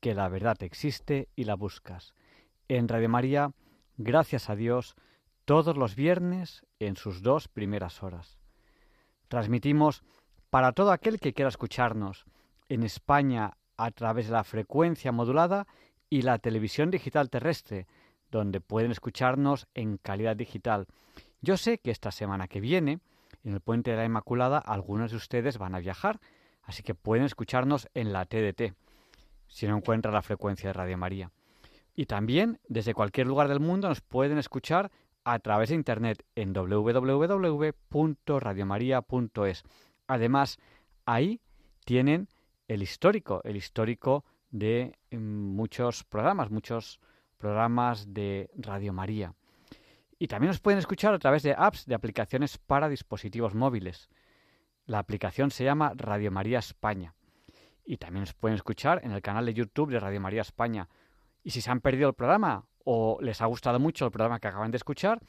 que la verdad existe y la buscas. En Radio María, gracias a Dios, todos los viernes en sus dos primeras horas. Transmitimos para todo aquel que quiera escucharnos en España a través de la frecuencia modulada y la televisión digital terrestre, donde pueden escucharnos en calidad digital yo sé que esta semana que viene, en el Puente de la Inmaculada, algunos de ustedes van a viajar, así que pueden escucharnos en la TDT, si no encuentra la frecuencia de Radio María. Y también, desde cualquier lugar del mundo, nos pueden escuchar a través de Internet en www.radiomaria.es. Además, ahí tienen el histórico, el histórico de mm, muchos programas, muchos programas de Radio María. Y también nos pueden escuchar a través de apps de aplicaciones para dispositivos móviles. La aplicación se llama Radio María España. Y también nos pueden escuchar en el canal de YouTube de Radio María España. Y si se han perdido el programa o les ha gustado mucho el programa que acaban de escuchar,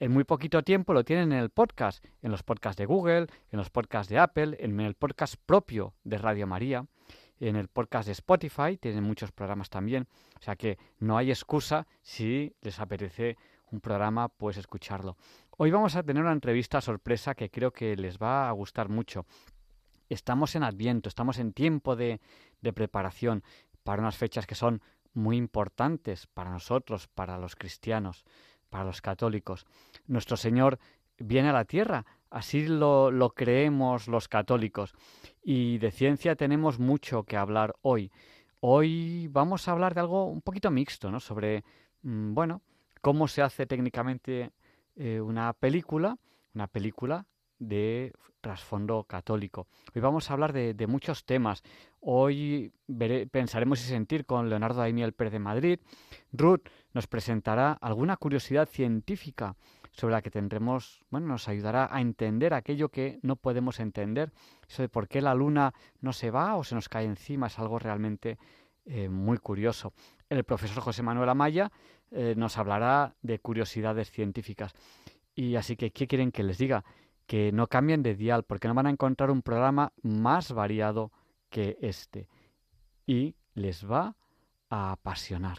en muy poquito tiempo lo tienen en el podcast, en los podcasts de Google, en los podcasts de Apple, en el podcast propio de Radio María, en el podcast de Spotify, tienen muchos programas también. O sea que no hay excusa si les apetece un programa, pues escucharlo. Hoy vamos a tener una entrevista sorpresa que creo que les va a gustar mucho. Estamos en Adviento, estamos en tiempo de, de preparación para unas fechas que son muy importantes para nosotros, para los cristianos, para los católicos. Nuestro Señor viene a la tierra, así lo, lo, creemos los católicos. Y de ciencia tenemos mucho que hablar hoy. Hoy vamos a hablar de algo un poquito mixto, ¿no? Sobre, mm, bueno, cómo se hace técnicamente eh, una película, una película de trasfondo católico. Hoy vamos a hablar de, muchos temas. Hoy pensaremos y sentir con Leonardo Daimiel Pérez de Madrid. Ruth nos presentará alguna curiosidad científica sobre la que tendremos, bueno, nos ayudará a entender aquello que no podemos entender. Eso de por qué la luna no se va o se nos cae encima es algo realmente eh, muy curioso. El profesor José Manuel Amaya eh, nos hablará de curiosidades científicas. Y así que, ¿qué quieren que les diga? Que no cambien de dial, porque no van a encontrar un programa más variado que este. Y les va a apasionar.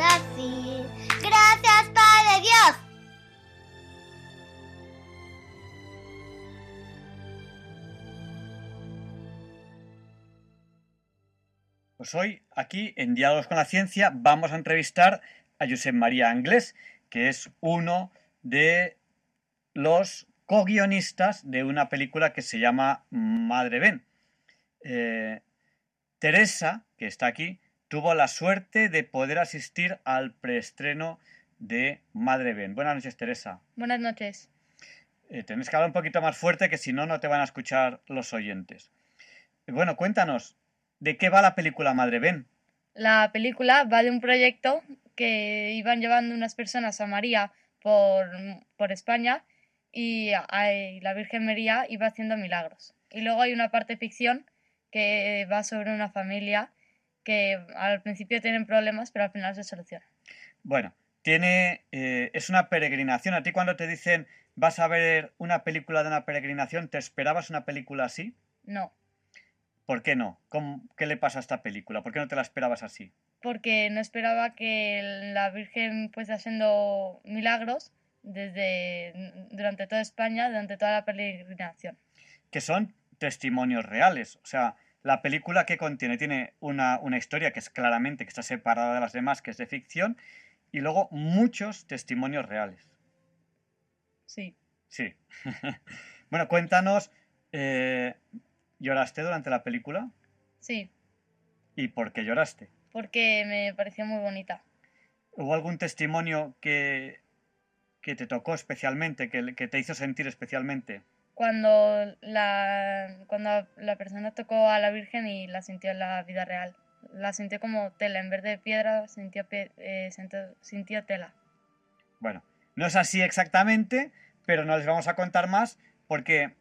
así. Gracias, Padre Dios. Pues hoy, aquí en Diálogos con la Ciencia, vamos a entrevistar a Josep María Anglés, que es uno de los co-guionistas de una película que se llama Madre Ben. Eh, Teresa, que está aquí, tuvo la suerte de poder asistir al preestreno de Madre Ben. Buenas noches, Teresa. Buenas noches. Eh, tenés que hablar un poquito más fuerte que si no, no te van a escuchar los oyentes. Bueno, cuéntanos, ¿de qué va la película Madre Ben? La película va de un proyecto que iban llevando unas personas a María por, por España y, y la Virgen María iba haciendo milagros. Y luego hay una parte ficción que va sobre una familia que al principio tienen problemas, pero al final se soluciona. Bueno, tiene eh, es una peregrinación. A ti cuando te dicen vas a ver una película de una peregrinación, ¿te esperabas una película así? No. ¿Por qué no? ¿Cómo, ¿Qué le pasa a esta película? ¿Por qué no te la esperabas así? Porque no esperaba que la Virgen fuese haciendo milagros desde durante toda España, durante toda la peregrinación. Que son testimonios reales. O sea, la película que contiene tiene una, una historia que es claramente que está separada de las demás, que es de ficción, y luego muchos testimonios reales. Sí. Sí. bueno, cuéntanos, eh, ¿lloraste durante la película? Sí. ¿Y por qué lloraste? Porque me pareció muy bonita. ¿Hubo algún testimonio que, que te tocó especialmente, que, que te hizo sentir especialmente? Cuando la, cuando la persona tocó a la Virgen y la sintió en la vida real la sintió como tela, en vez de piedra sintió, eh, sintió, tela. Bueno, no es así exactamente, pero no les vamos a contar más porque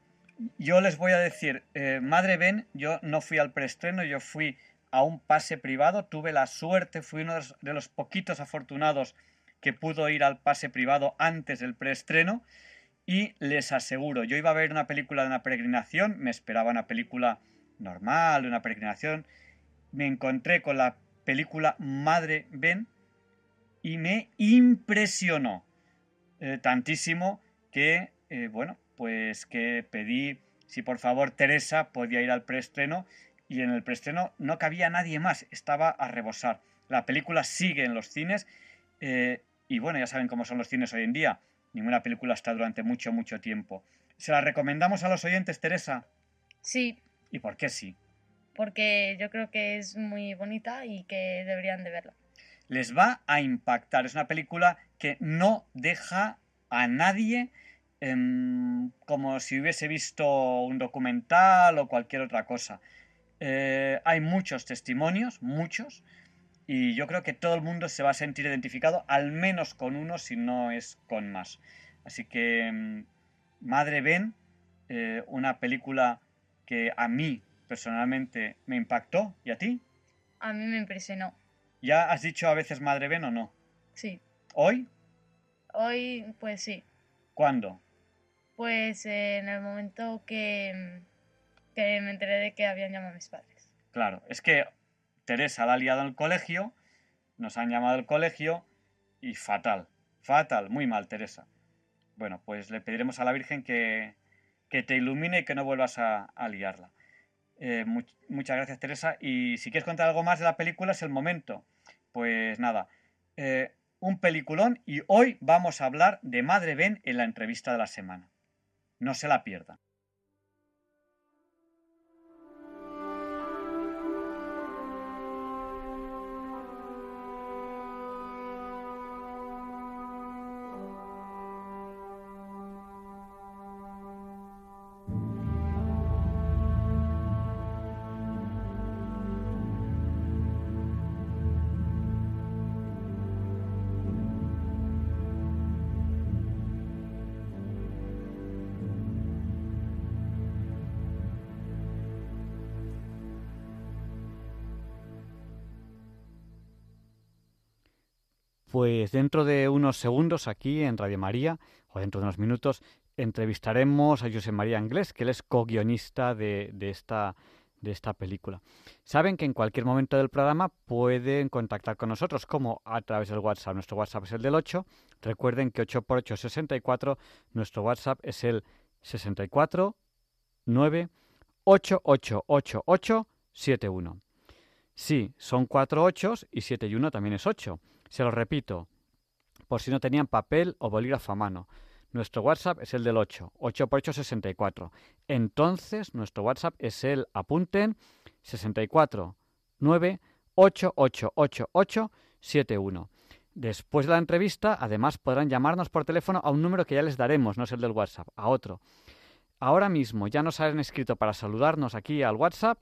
yo les voy a decir, eh, Madre Ben, yo no fui al preestreno, yo fui a un pase privado, tuve la suerte, fui uno de los, poquitos afortunados que pudo ir al pase privado antes del preestreno y les aseguro, yo iba a ver una película de una peregrinación, me esperaba una película normal, una peregrinación, me encontré con la película Madre Ben y me impresionó eh, tantísimo que, eh, bueno, pues que pedí si por favor Teresa podía ir al preestreno y en el preestreno no cabía nadie más, estaba a rebosar. La película sigue en los cines eh, y bueno, ya saben cómo son los cines hoy en día. Ninguna película está durante mucho, mucho tiempo. ¿Se la recomendamos a los oyentes, Teresa? Sí. ¿Y por qué sí? porque yo creo que es muy bonita y que deberían de verla. Les va a impactar. Es una película que no deja a nadie em, como si hubiese visto un documental o cualquier otra cosa. Eh, hay muchos testimonios, muchos, y yo creo que todo el mundo se va a sentir identificado, al menos con uno, si no es con más. Así que, em, Madre Ben, eh, una película que a mí personalmente me impactó. ¿Y a ti? A mí me impresionó. ¿Ya has dicho a veces madre ven o no? Sí. ¿Hoy? Hoy, pues sí. ¿Cuándo? Pues en el momento que, que me enteré de que habían llamado a mis padres. Claro, es que Teresa la ha liado el colegio, nos han llamado al colegio y fatal, fatal, muy mal, Teresa. Bueno, pues le pediremos a la Virgen que, que te ilumine y que no vuelvas a, a liarla. Eh, muchas gracias, Teresa. Y si quieres contar algo más de la película, es el momento. Pues nada, eh, un peliculón y hoy vamos a hablar de Madre Ben en la entrevista de la semana. No se la pierdan. Pues dentro de unos segundos aquí en Radio María, o dentro de unos minutos, entrevistaremos a José María Anglés, que él es co-guionista de, esta, de esta película. Saben que en cualquier momento del programa pueden contactar con nosotros, como a través del WhatsApp. Nuestro WhatsApp es el del 8. Recuerden que 8 por 8 es 64. Nuestro WhatsApp es el 64 9 888871. Sí, son cuatro ochos y siete y uno también es ocho. Se lo repito, por si no tenían papel o bolígrafo a mano. Nuestro WhatsApp es el del 8, 8 por 8, 64. Entonces, nuestro WhatsApp es el, apunten, 64 9 8 8 8 8 7 1. Después de la entrevista, además podrán llamarnos por teléfono a un número que ya les daremos, no es el del WhatsApp, a otro. Ahora mismo ya nos han escrito para saludarnos aquí al WhatsApp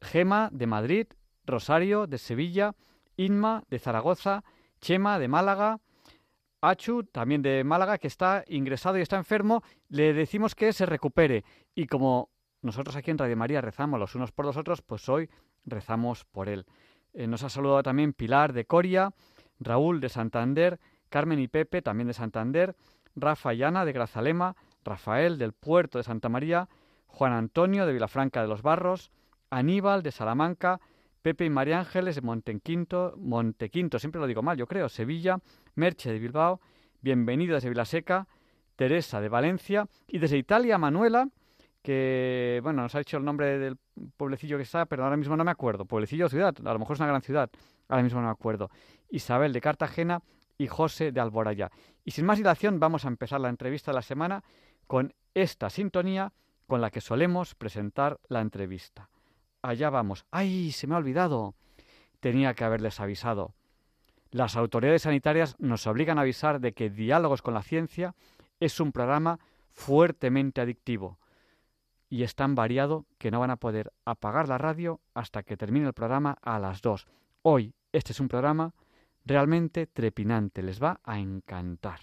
Gema de Madrid, Rosario de Sevilla, Inma de Zaragoza, Chema de Málaga, Achu, también de Málaga, que está ingresado y está enfermo, le decimos que se recupere. Y como nosotros aquí en Radio María rezamos los unos por los otros, pues hoy rezamos por él. Eh, nos ha saludado también Pilar de Coria, Raúl de Santander, Carmen y Pepe también de Santander, Rafa y Ana de Grazalema, Rafael del Puerto de Santa María, Juan Antonio de Vilafranca de los Barros, Aníbal de Salamanca, Pepe y María Ángeles de Montequinto, Montequinto, siempre lo digo mal, yo creo, Sevilla, Merche de Bilbao, bienvenido desde Vilaseca, Teresa de Valencia y desde Italia Manuela, que bueno, nos ha dicho el nombre del pueblecillo que está, pero ahora mismo no me acuerdo. Pueblecillo o ciudad, a lo mejor es una gran ciudad, ahora mismo no me acuerdo. Isabel de Cartagena y José de Alboraya. Y sin más dilación, vamos a empezar la entrevista de la semana con esta sintonía con la que solemos presentar la entrevista. Allá vamos. ¡Ay! Se me ha olvidado. Tenía que haberles avisado. Las autoridades sanitarias nos obligan a avisar de que Diálogos con la Ciencia es un programa fuertemente adictivo y es tan variado que no van a poder apagar la radio hasta que termine el programa a las 2. Hoy este es un programa realmente trepinante, les va a encantar.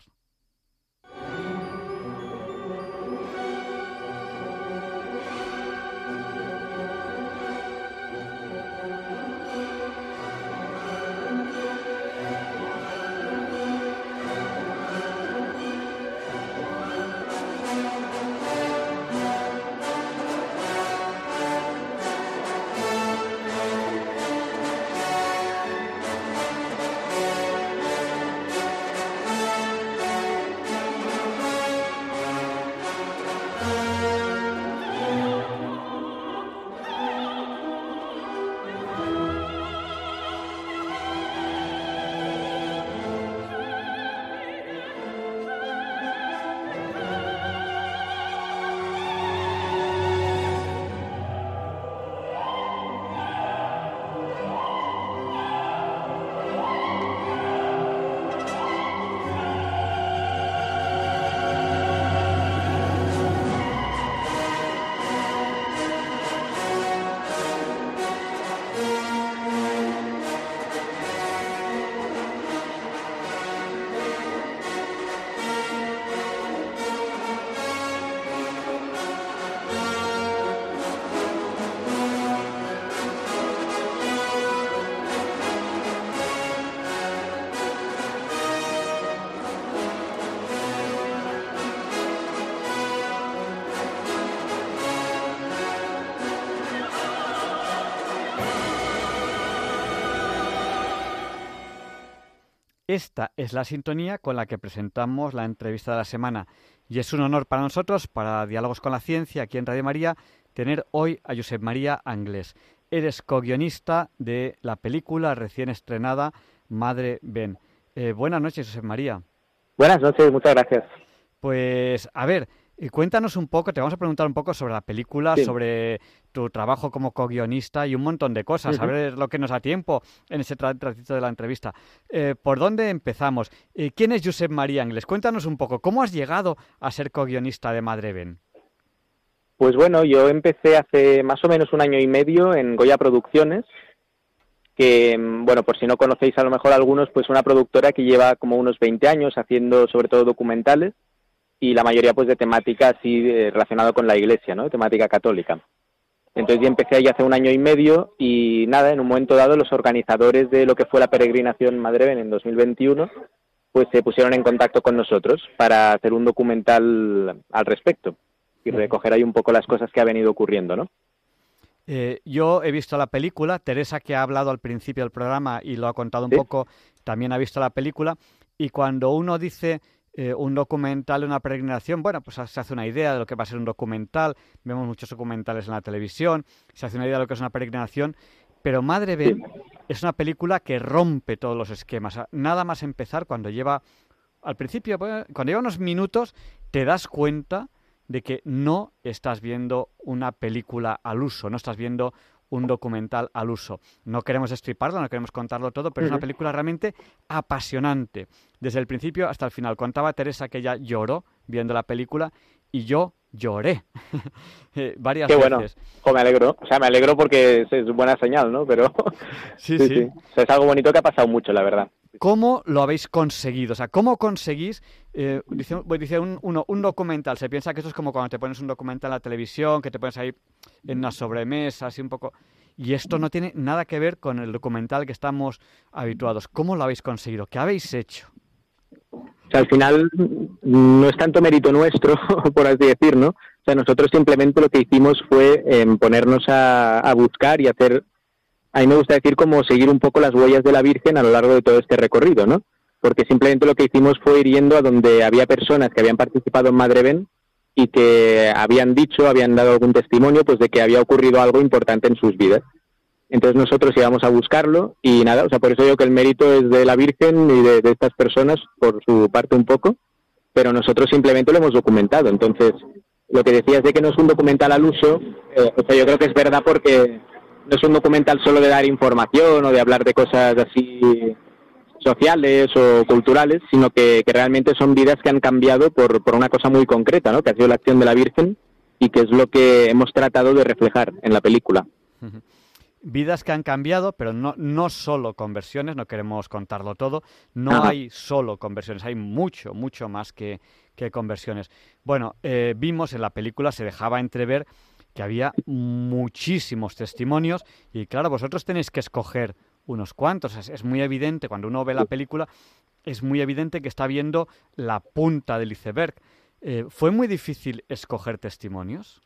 Esta es la sintonía con la que presentamos la entrevista de la semana y es un honor para nosotros, para Diálogos con la Ciencia, aquí en Radio María, tener hoy a Josep María Anglés. Eres co-guionista de la película recién estrenada Madre Ben. Eh, buenas noches, Josep María. Buenas noches, muchas gracias. Pues, a ver, y cuéntanos un poco, te vamos a preguntar un poco sobre la película, sobre tu trabajo como co-guionista y un montón de cosas, a ver lo que nos da tiempo en ese ratito de la entrevista. Eh, ¿Por dónde empezamos? Eh, ¿Quién es Josep María Angles? Cuéntanos un poco, ¿cómo has llegado a ser co-guionista de Madre Ben? Pues bueno, yo empecé hace más o menos un año y medio en Goya Producciones, que, bueno, por si no conocéis a lo mejor algunos, pues una productora que lleva como unos 20 años haciendo sobre todo documentales y la mayoría pues de temática así eh, relacionada con la iglesia, ¿no? Temática católica. Entonces yo empecé ahí hace un año y medio y nada, en un momento dado los organizadores de lo que fue la peregrinación Madreven en 2021 pues se pusieron en contacto con nosotros para hacer un documental al respecto y recoger ahí un poco las cosas que ha venido ocurriendo, ¿no? Eh, yo he visto la película, Teresa que ha hablado al principio del programa y lo ha contado un poco, también ha visto la película y cuando uno dice eh, un documental, una peregrinación, bueno, pues se hace una idea de lo que va a ser un documental, vemos muchos documentales en la televisión, se hace una idea de lo que es una peregrinación, Pero Madre Ben es una película que rompe todos los esquemas. Nada más empezar cuando lleva, al principio, pues, cuando lleva unos minutos, te das cuenta de que no estás viendo una película al uso, no estás viendo un documental al uso. No queremos estriparlo, no queremos contarlo todo, pero es una película realmente apasionante. Desde el principio hasta el final. Contaba Teresa que ella lloró viendo la película y yo lloré eh, varias Qué veces. bueno. me alegro. O sea, me alegro porque es buena señal, ¿no? Pero sí, sí. es algo bonito que ha pasado mucho, la verdad. ¿Cómo lo habéis conseguido? O sea, ¿cómo conseguís? Eh, dice, dice un, uno, un documental. Se piensa que esto es como cuando te pones un documental en la televisión, que te pones ahí en una sobremesa, así un poco. Y esto no tiene nada que ver con el documental que estamos habituados. ¿Cómo lo habéis conseguido? ¿Qué habéis hecho? O sea, al final no es tanto mérito nuestro, por así decir, ¿no? O sea, nosotros simplemente lo que hicimos fue em, ponernos a, buscar y hacer, a mí me gusta decir como seguir un poco las huellas de la Virgen a lo largo de todo este recorrido, ¿no? Porque simplemente lo que hicimos fue ir yendo a donde había personas que habían participado en Madre Ben y que habían dicho, habían dado algún testimonio, pues de que había ocurrido algo importante en sus vidas. Entonces nosotros íbamos a buscarlo y nada, o sea, por eso digo que el mérito es de la Virgen y de, estas personas, por su parte un poco, pero nosotros simplemente lo hemos documentado. Entonces, lo que decías de que no es un documental al uso, eh, o sea, yo creo que es verdad porque no es un documental solo de dar información o de hablar de cosas así sociales o culturales, sino que, realmente son vidas que han cambiado por, por una cosa muy concreta, ¿no? Que ha sido la acción de la Virgen y que es lo que hemos tratado de reflejar en la película vidas que han cambiado, pero no, no solo conversiones, no queremos contarlo todo, no hay solo conversiones, hay mucho, mucho más que, que conversiones. Bueno, eh, vimos en la película, se dejaba entrever que había muchísimos testimonios y claro, vosotros tenéis que escoger unos cuantos. Es, muy evidente, cuando uno ve la película, es muy evidente que está viendo la punta del iceberg. Eh, ¿Fue muy difícil escoger testimonios?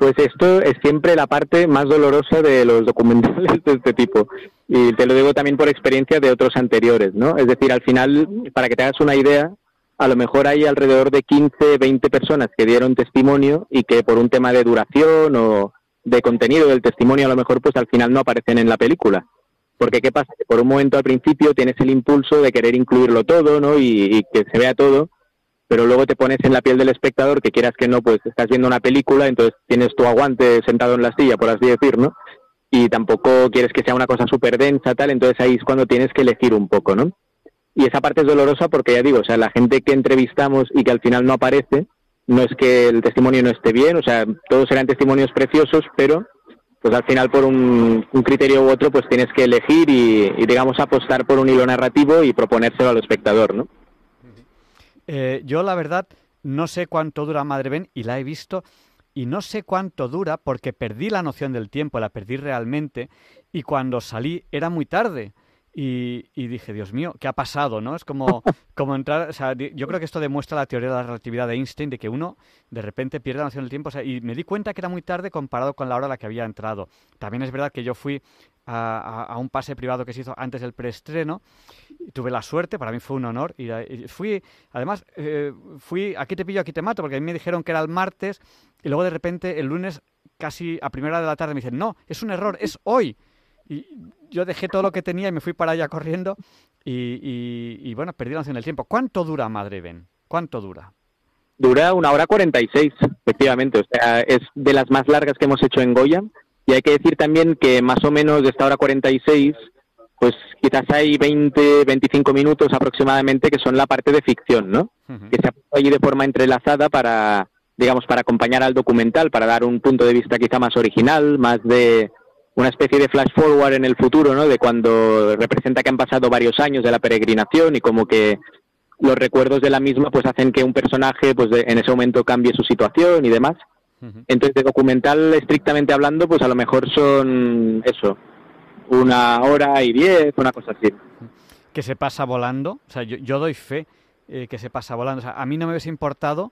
Pues esto es siempre la parte más dolorosa de los documentales de este tipo. Y te lo digo también por experiencia de otros anteriores, ¿no? Es decir, al final, para que te hagas una idea, a lo mejor hay alrededor de 15, 20 personas que dieron testimonio y que por un tema de duración o de contenido del testimonio a lo mejor pues al final no aparecen en la película. Porque qué pasa, que por un momento al principio tienes el impulso de querer incluirlo todo, ¿no? Y, y que se vea todo, pero luego te pones en la piel del espectador, que quieras que no, pues estás viendo una película, entonces tienes tu aguante sentado en la silla, por así decir, ¿no? Y tampoco quieres que sea una cosa súper densa, tal, entonces ahí es cuando tienes que elegir un poco, ¿no? Y esa parte es dolorosa porque ya digo, o sea, la gente que entrevistamos y que al final no aparece, no es que el testimonio no esté bien, o sea, todos eran testimonios preciosos, pero pues al final por un, criterio u otro pues tienes que elegir y, y digamos apostar por un hilo narrativo y proponérselo al espectador, ¿no? Eh, yo la verdad no sé cuánto dura Madre Ben y la he visto y no sé cuánto dura porque perdí la noción del tiempo, la perdí realmente y cuando salí era muy tarde. Y, dije, Dios mío, ¿qué ha pasado? ¿no? Es como, como entrar, o sea, yo creo que esto demuestra la teoría de la relatividad de Einstein, de que uno de repente pierde la noción del tiempo, y me di cuenta que era muy tarde comparado con la hora a la que había entrado. También es verdad que yo fui a, un pase privado que se hizo antes del preestreno, tuve la suerte, para mí fue un honor, y, fui, además, eh, fui, aquí te pillo, aquí te mato, porque a mí me dijeron que era el martes, y luego de repente el lunes, casi a primera hora de la tarde, me dicen, no, es un error, es hoy. Y yo dejé todo lo que tenía y me fui para allá corriendo y, bueno, perdí la noción del tiempo. ¿Cuánto dura Madre Ben? ¿Cuánto dura? Dura una hora cuarenta y seis, efectivamente. O sea, es de las más largas que hemos hecho en Goya. Y hay que decir también que más o menos de esta hora cuarenta y seis, pues quizás hay 20, 25 minutos aproximadamente que son la parte de ficción, ¿no? Que se ha puesto allí de forma entrelazada para, digamos, para acompañar al documental, para dar un punto de vista quizá más original, más de, una especie de flash forward en el futuro, ¿no? De cuando representa que han pasado varios años de la peregrinación y como que los recuerdos de la misma pues hacen que un personaje pues en ese momento cambie su situación y demás. Entonces, de documental estrictamente hablando, pues a lo mejor son eso, una hora y diez, una cosa así. Que se pasa volando, o sea, yo, doy fe eh, que se pasa volando. O sea, a mí no me hubiese importado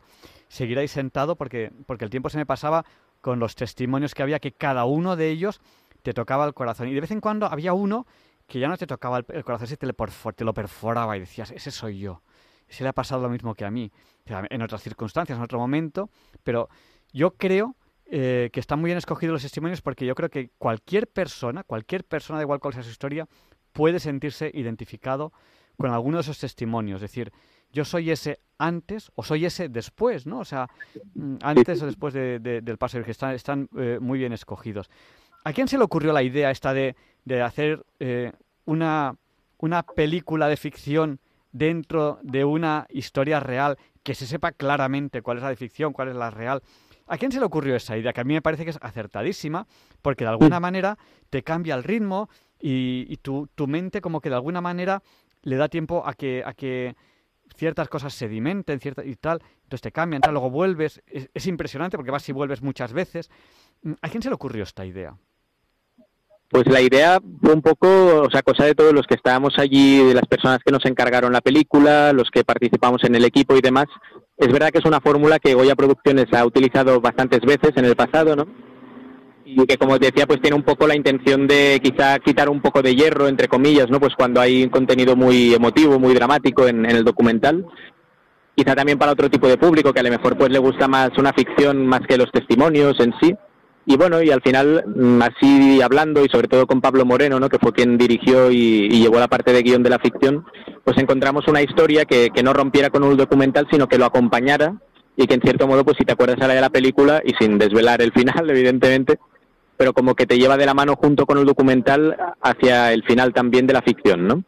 seguir ahí sentado porque, porque el tiempo se me pasaba con los testimonios que había, que cada uno de ellos te tocaba el corazón. Y de vez en cuando había uno que ya no te tocaba el, corazón, se te, te, lo perforaba y decías, ese soy yo. Ese le ha pasado lo mismo que a mí, en otras circunstancias, en otro momento, pero yo creo eh, que están muy bien escogidos los testimonios porque yo creo que cualquier persona, cualquier persona, de igual cuál sea su historia, puede sentirse identificado con alguno de esos testimonios. Es decir, yo soy ese antes o soy ese después, ¿no? O sea, mm, antes o después del paso, que están, están eh, muy bien escogidos. ¿A quién se le ocurrió la idea esta de, hacer eh, una, una película de ficción dentro de una historia real que se sepa claramente cuál es la de ficción, cuál es la real? ¿A quién se le ocurrió esa idea? Que a mí me parece que es acertadísima, porque de alguna manera te cambia el ritmo y, tu, tu, mente como que de alguna manera le da tiempo a que, a que ciertas cosas sedimenten cierta, y tal, entonces te cambian, tal, luego vuelves. Es, impresionante porque vas y vuelves muchas veces. ¿A quién se le ocurrió esta idea? Pues la idea fue un poco, o sea, cosa de todos los que estábamos allí, de las personas que nos encargaron la película, los que participamos en el equipo y demás. Es verdad que es una fórmula que Goya Producciones ha utilizado bastantes veces en el pasado, ¿no? y que como decía pues tiene un poco la intención de quizá quitar un poco de hierro entre comillas no pues cuando hay un contenido muy emotivo muy dramático en, el documental quizá también para otro tipo de público que a lo mejor pues le gusta más una ficción más que los testimonios en sí y bueno y al final mm, así hablando y sobre todo con Pablo Moreno no que fue quien dirigió y, llevó la parte de guion de la ficción pues encontramos una historia que, que no rompiera con un documental sino que lo acompañara y que en cierto modo pues si te acuerdas de la película y sin desvelar el final evidentemente pero como que te lleva de la mano junto con el documental hacia el final también de la ficción, ¿no?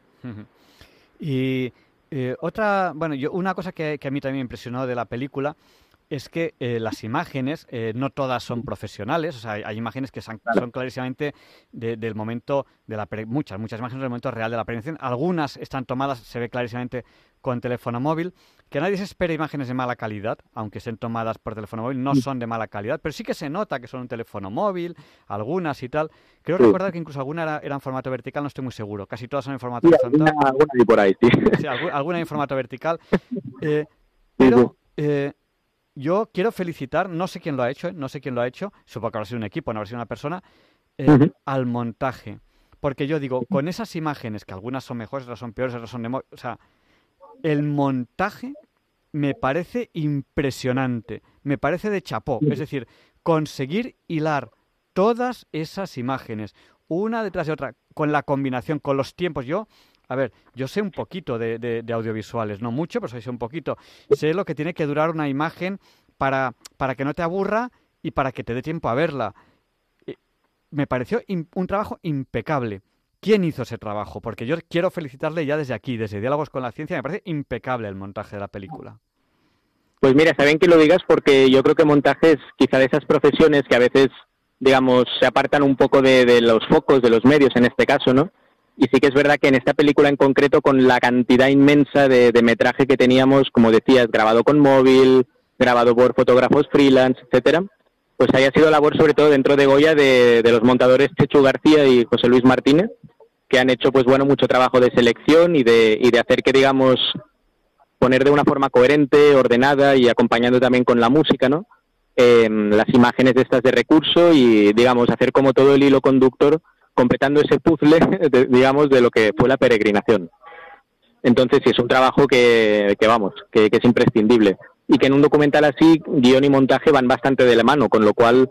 Y eh, otra, bueno, yo, una cosa que, a mí también me impresionó de la película es que eh, las imágenes eh, no todas son profesionales, o sea, hay, imágenes que son, clarísimamente del momento de la muchas, muchas imágenes del momento real de la prevención. Algunas están tomadas, se ve clarísimamente con teléfono móvil. Que nadie se espere imágenes de mala calidad, aunque estén tomadas por teléfono móvil, no son de mala calidad, pero sí que se nota que son un teléfono móvil, algunas y tal. Creo recordar que incluso alguna era, en formato vertical, no estoy muy seguro. Casi todas son en formato horizontal. Alguna, por ahí, sí. alguna en formato vertical. Eh, pero eh, yo quiero felicitar, no sé quién lo ha hecho, eh, no sé quién lo ha hecho, supongo que habrá sido un equipo, no habrá sido una persona, al montaje. Porque yo digo, con esas imágenes, que algunas son mejores, otras son peores, otras son de... O sea, el montaje me parece impresionante, me parece de chapó. Es decir, conseguir hilar todas esas imágenes, una detrás de otra, con la combinación, con los tiempos. Yo, a ver, yo sé un poquito de, audiovisuales, no mucho, pero sé un poquito. Sé lo que tiene que durar una imagen para, para que no te aburra y para que te dé tiempo a verla. Eh, me pareció un trabajo impecable. ¿Quién hizo ese trabajo? Porque yo quiero felicitarle ya desde aquí, desde Diálogos con la Ciencia. Me parece impecable el montaje de la película. Pues mira, está bien que lo digas porque yo creo que montaje es quizá de esas profesiones que a veces, digamos, se apartan un poco de, los focos, de los medios en este caso, ¿no? Y sí que es verdad que en esta película en concreto, con la cantidad inmensa de, metraje que teníamos, como decías, grabado con móvil, grabado por fotógrafos freelance, etcétera, pues haya sido labor sobre todo dentro de Goya de, de los montadores Chechu García y José Luis Martínez, que han hecho pues bueno mucho trabajo de selección y de, y de hacer que digamos poner de una forma coherente, ordenada y acompañando también con la música, ¿no? Em, las imágenes de estas de recurso y digamos hacer como todo el hilo conductor completando ese puzzle, digamos, de lo que fue la peregrinación. Entonces, sí, es un trabajo que, que vamos, que, es imprescindible. Y que en un documental así, guion y montaje van bastante de la mano, con lo cual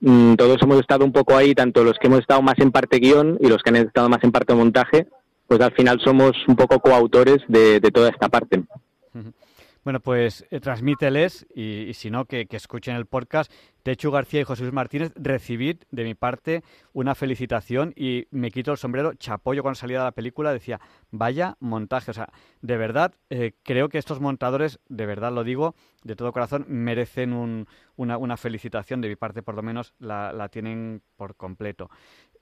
Mm, todos hemos estado un poco ahí, tanto los que hemos estado más en parte guion y los que han estado más en parte montaje, pues al final somos un poco coautores de, de toda esta parte. Bueno, pues eh, transmíteles y, si no, que, escuchen el podcast. Techu García y José Luis Martínez, recibid de mi parte una felicitación y me quito el sombrero. Chapollo cuando salía de la película decía, vaya montaje. O sea, de verdad, eh, creo que estos montadores, de verdad lo digo, de todo corazón, merecen una, felicitación. De mi parte, por lo menos, la, tienen por completo.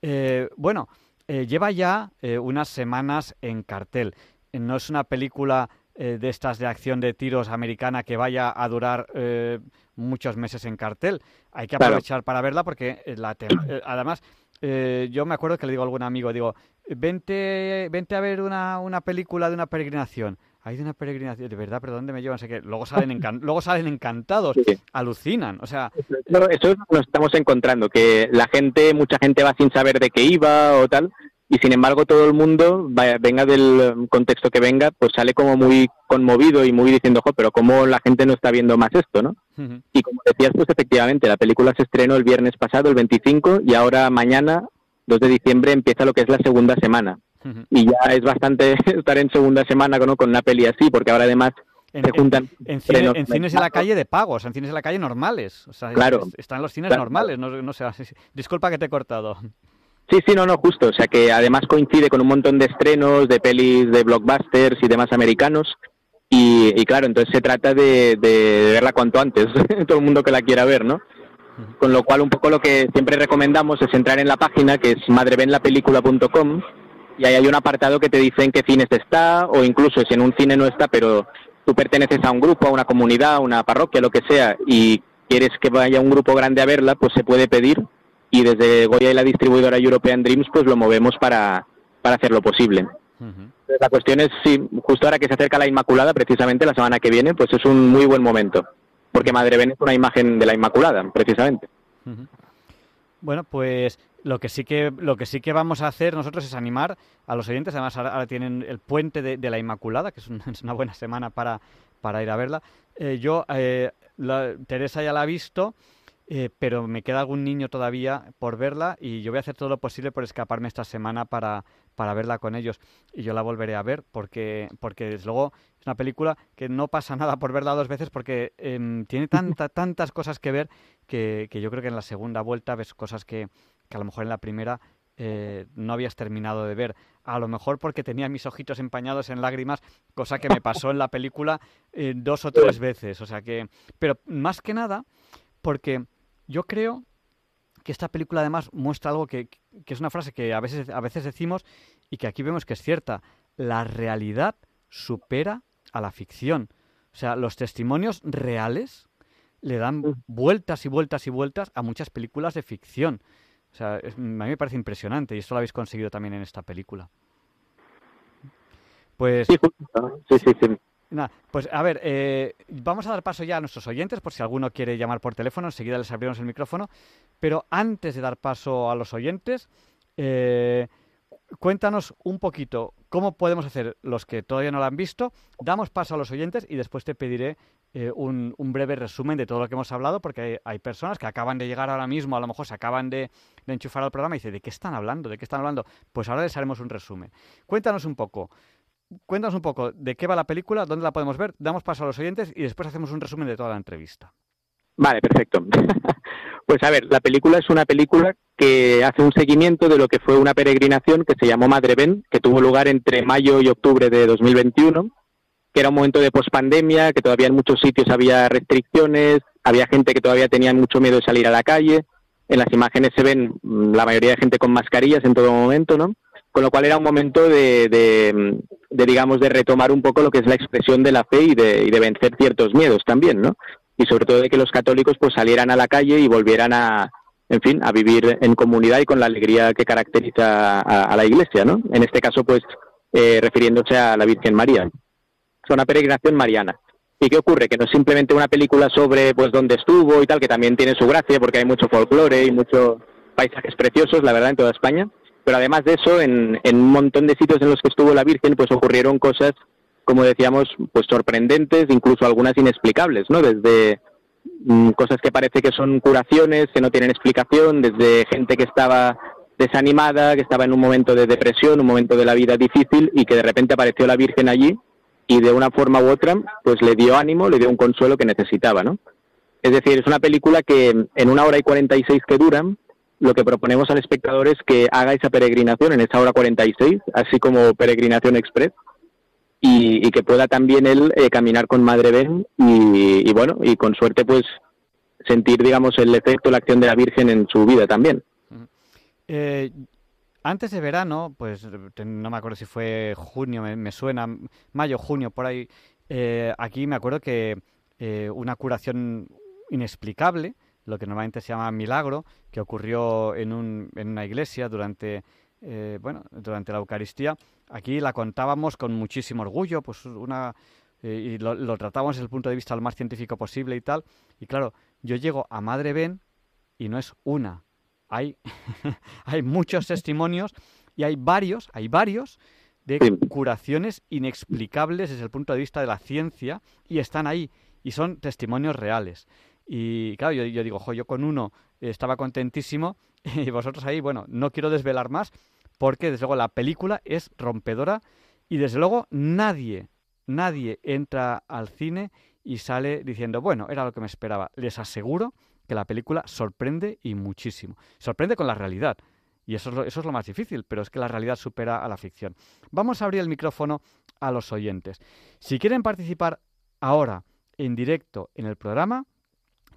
Eh, bueno, lleva ya unas semanas en cartel. No es una película eh, de estas de acción de tiros americana que vaya a durar eh, muchos meses en cartel. Hay que aprovechar para verla porque eh, la además yo me acuerdo que le digo a algún amigo, digo, vente, vente a ver una, una película de una peregrinación. Hay de una peregrinación, de verdad, pero ¿dónde me llevan? Sé que luego salen, luego salen encantados, alucinan, o sea... eso es lo que nos estamos encontrando, que la gente, mucha gente va sin saber de qué iba o tal, y sin embargo todo el mundo, venga del contexto que venga, pues sale como muy conmovido y muy diciendo, jo, pero cómo la gente no está viendo más esto, ¿no? Y como decías, pues efectivamente, la película se estrenó el viernes pasado, el 25, y ahora mañana, 2 de diciembre, empieza lo que es la segunda semana. Y ya es bastante estar en segunda semana ¿no? con una peli así, porque ahora además En, se en- juntan en cine- estrenos en cines de la calle de pagos, en cines de la calle normales. O sea, Claro. es- están los cines Claro, normales. No, no sé. Disculpa que te he cortado. Sí, sí, no, no, justo. O sea que además coincide con un montón de estrenos de pelis de blockbusters y demás americanos. Y, y claro, entonces se trata de, de verla cuanto antes, todo el mundo que la quiera ver, ¿no? Con lo cual un poco lo que siempre recomendamos es entrar en la página que es madrevenlapelícula.com y ahí hay un apartado que te dice en qué cines está o incluso si en un cine no está, pero tú perteneces a un grupo, a una comunidad, a una parroquia, lo que sea, y quieres que vaya un grupo grande a verla, pues se puede pedir y desde Goya y la distribuidora European Dreams pues lo movemos para, para hacer lo posible. La cuestión es si justo ahora que se acerca la Inmaculada, precisamente la semana que viene, pues es un muy buen momento, porque Madre Ben es una imagen de la Inmaculada, precisamente. Bueno, pues lo que sí que lo que sí que vamos a hacer nosotros es animar a los oyentes. Además, ahora, ahora tienen el puente de, de la Inmaculada, que es, un- es una buena semana para, para ir a verla. Eh, yo, eh, la- Teresa ya la ha visto, eh, pero me queda algún niño todavía por verla y yo voy a hacer todo lo posible por escaparme esta semana para, para verla con ellos. Y yo la volveré a ver porque, porque desde luego es una película que no pasa nada por verla dos veces porque em, tiene tanta, tantas cosas que ver que, que yo creo que en la segunda vuelta ves cosas que, que a lo mejor en la primera eh, no habías terminado de ver. A lo mejor porque tenía mis ojitos empañados en lágrimas, cosa que me pasó en la película eh, dos o tres veces. O sea que, pero más que nada porque yo creo que esta película además muestra algo que, que es una frase que a veces, a veces decimos y que aquí vemos que es cierta. La realidad supera a la ficción. O sea, los testimonios reales le dan Mm. vueltas y vueltas y vueltas a muchas películas de ficción. O sea, es- a mí me parece impresionante y esto lo habéis conseguido también en esta película. Pues Sí, sí, sí, sí. Pues a ver, eh, vamos a dar paso ya a nuestros oyentes por si alguno quiere llamar por teléfono, enseguida les abrimos el micrófono, pero antes de dar paso a los oyentes, eh, cuéntanos un poquito cómo podemos hacer los que todavía no lo han visto, damos paso a los oyentes y después te pediré eh, un, breve resumen de todo lo que hemos hablado, porque hay, personas que acaban de llegar ahora mismo, a lo mejor se acaban de, de enchufar al programa y dicen, ¿de qué están hablando? ¿De qué están hablando? Pues ahora les haremos un resumen. Cuéntanos un poco. Cuéntanos un poco de qué va la película, dónde la podemos ver, damos paso a los oyentes y después hacemos un resumen de toda la entrevista. Vale, perfecto. Pues a ver, la película es una película que hace un seguimiento de lo que fue una peregrinación que se llamó Madre Ben, que tuvo lugar entre mayo y octubre de 2021, que era un momento de pospandemia, que todavía en muchos sitios había restricciones, había gente que todavía tenía mucho miedo de salir a la calle. En las imágenes se ven mm, la mayoría de gente con mascarillas en todo momento, ¿no? Con lo cual era un momento de, de, digamos, de retomar un poco lo que es la expresión de la fe y de, y de vencer ciertos miedos también, ¿no? y sobre todo de que los católicos pues salieran a la calle y volvieran a en fin a vivir en comunidad y con la alegría que caracteriza a, a la Iglesia no en este caso pues eh, refiriéndose a la Virgen María. Es una peregrinación mariana. Y qué ocurre que no es simplemente una película sobre pues dónde estuvo y tal que también tiene su gracia porque hay mucho folclore y muchos paisajes preciosos la verdad en toda España pero además de eso en, en un montón de sitios en los que estuvo la Virgen pues ocurrieron cosas como decíamos, pues sorprendentes, incluso algunas inexplicables, ¿no? Desde mm, cosas que parece que son curaciones, que no tienen explicación, desde gente que estaba desanimada, que estaba en un momento de depresión, un momento de la vida difícil y que de repente apareció la Virgen allí y de una forma u otra, pues le dio ánimo, le dio un consuelo que necesitaba, ¿no? Es decir, es una película que en una hora y 46 que dura, lo que proponemos al espectador es que haga esa peregrinación en esa hora 46, así como peregrinación express, y, que pueda también él eh, caminar con Madre Ben y, bueno, y con suerte pues sentir, digamos, el efecto, la acción de la Virgen en su vida también. Eh, antes de verano, pues no me acuerdo si fue junio, me, me suena, mayo, junio, por ahí, eh, aquí me acuerdo que eh, una curación inexplicable, lo que normalmente se llama milagro, que ocurrió en, un, en una iglesia durante, eh, bueno, durante la Eucaristía, aquí la contábamos con muchísimo orgullo, pues una eh, y lo, lo tratábamos desde el punto de vista lo más científico posible y tal. Y claro, yo llego a Madre Ben y no es una, hay, hay muchos testimonios y hay varios, hay varios de curaciones inexplicables desde el punto de vista de la ciencia y están ahí y son testimonios reales. Y claro, yo, digo, jo, yo con uno estaba contentísimo y vosotros ahí, bueno, no quiero desvelar más porque desde luego la película es rompedora y desde luego nadie, nadie entra al cine y sale diciendo, bueno, era lo que me esperaba. Les aseguro que la película sorprende y muchísimo. Sorprende con la realidad. Y eso es, lo, eso es lo más difícil, pero es que la realidad supera a la ficción. Vamos a abrir el micrófono a los oyentes. Si quieren participar ahora en directo en el programa,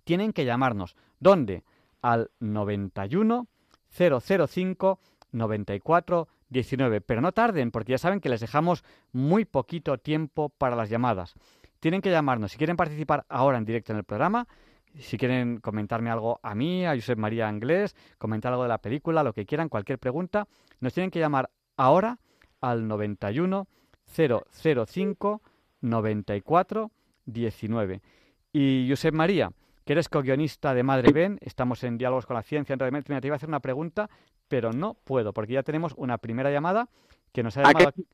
tienen que llamarnos. ¿Dónde? Al 91 005 94 19. Pero no tarden, porque ya saben que les dejamos muy poquito tiempo para las llamadas. Tienen que llamarnos. Si quieren participar ahora en directo en el programa, si quieren comentarme algo a mí, a Josep María Anglés, comentar algo de la película, lo que quieran, cualquier pregunta, nos tienen que llamar ahora al 91 005 94 19. Y Josep María, que eres co-guionista de Madre Ben, estamos en Diálogos con la Ciencia en Radio Mira, te iba a hacer una pregunta, pero no puedo, porque ya tenemos una primera llamada que nos ha llamado, aquí,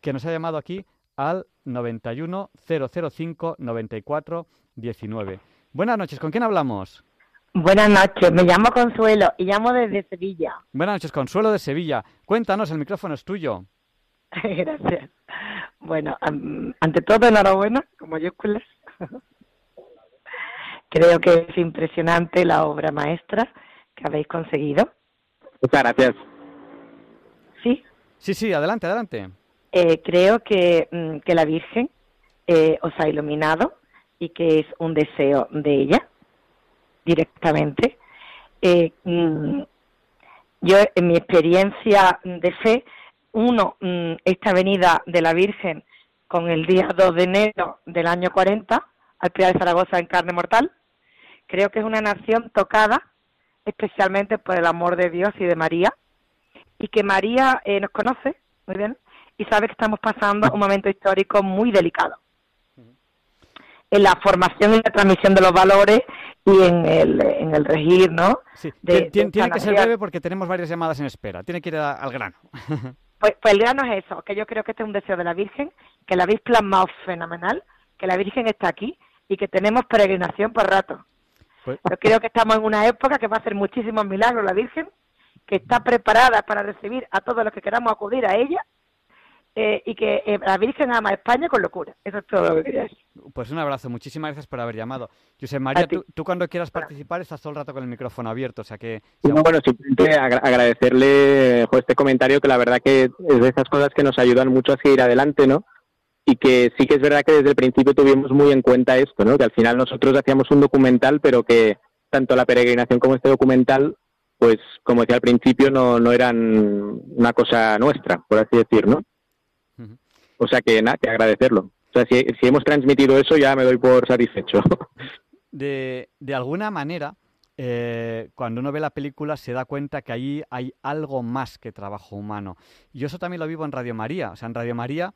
que nos ha llamado aquí al 91 005 94 19. Buenas noches, ¿con quién hablamos? Buenas noches, me llamo Consuelo y llamo desde Sevilla. Buenas noches, Consuelo de Sevilla. Cuéntanos, el micrófono es tuyo. Gracias. Bueno, ante todo, enhorabuena, con mayúsculas. Creo que es impresionante la obra maestra que habéis conseguido. Muchas gracias. ¿Sí? Sí, sí, adelante, adelante. Eh, creo que, mm, que la Virgen eh, os ha iluminado y que es un deseo de ella directamente. Eh, mm, yo, en mi experiencia de fe, uno, mm, esta venida de la Virgen con el día 2 de enero del año 40 al Pilar de Zaragoza en carne mortal, creo que es una nación tocada especialmente por el amor de Dios y de María, y que María eh, nos conoce muy bien y sabe que estamos pasando un momento histórico muy delicado en la formación y la transmisión de los valores y en el, en el regir, ¿no? Sí. De, tiene, tiene que ser breve porque tenemos varias llamadas en espera. Tiene que ir a, al grano. Pues, pues, el grano es eso, que yo creo que este es un deseo de la Virgen, que la habéis plasmado fenomenal, que la Virgen está aquí y que tenemos peregrinación por rato. Pues... Yo creo que estamos en una época que va a hacer muchísimos milagros la Virgen, que está preparada para recibir a todos los que queramos acudir a ella eh, y que eh, la Virgen ama a España con locura. Eso es todo lo que quería decir. Pues un abrazo, muchísimas gracias por haber llamado. José María, tú, tú, cuando quieras participar estás todo el rato con el micrófono abierto, o sea que... No, bueno, simplemente agradecerle jo, este comentario que la verdad que es de esas cosas que nos ayudan mucho a seguir adelante, ¿no? Y que sí que es verdad que desde el principio tuvimos muy en cuenta esto, ¿no? Que al final nosotros hacíamos un documental, pero que tanto la peregrinación como este documental, pues como decía al principio, no, no eran una cosa nuestra, por así decir, ¿no? O sea que nada, que agradecerlo. O sea, si, si, hemos transmitido eso ya me doy por satisfecho. De, de alguna manera, eh, cuando uno ve la película se da cuenta que ahí hay algo más que trabajo humano. Y eso también lo vivo en Radio María. O sea, en Radio María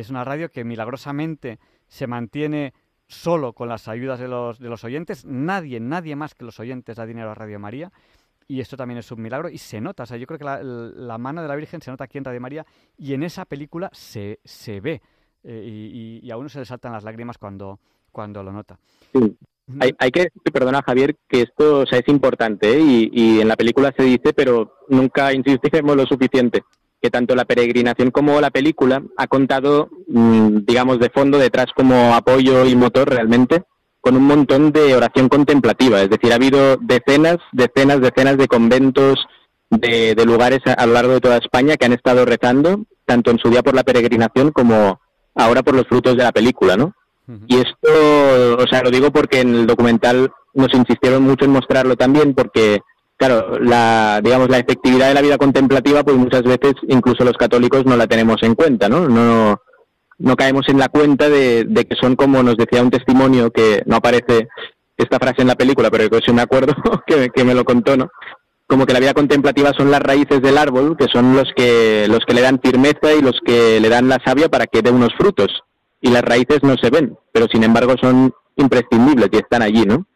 es una radio que milagrosamente se mantiene solo con las ayudas de los, de los oyentes. Nadie, nadie más que los oyentes da dinero a Radio María. Y esto también es un milagro y se nota. O sea, yo creo que la, mano de la Virgen se nota aquí en Radio María y en esa película se, se ve. Eh, y, a uno se le saltan las lágrimas cuando, cuando lo nota. Sí. Hay, hay, que perdona Javier, que esto o sea, es importante ¿eh? y, y, en la película se dice, pero nunca insistimos lo suficiente, que tanto la peregrinación como la película ha contado, mmm, digamos, de fondo detrás como apoyo y motor realmente con un montón de oración contemplativa. Es decir, ha habido decenas, decenas, decenas de conventos, de, de lugares a, a lo largo de toda España que han estado rezando, tanto en su día por la peregrinación como ahora por los frutos de la película, ¿no? Uh -huh. Y esto, o sea, lo digo porque en el documental nos insistieron mucho en mostrarlo también, porque, claro, la, digamos, la efectividad de la vida contemplativa, pues muchas veces, incluso los católicos, no la tenemos en cuenta, ¿no? No, no caemos en la cuenta de, que son como nos decía un testimonio que no aparece esta frase en la película, pero que sí me acuerdo que, que me lo contó, ¿no? como que la vida contemplativa son las raíces del árbol, que son los que, los que le dan firmeza y los que le dan la savia para que dé unos frutos. Y las raíces no se ven, pero sin embargo son imprescindibles y están allí, ¿no?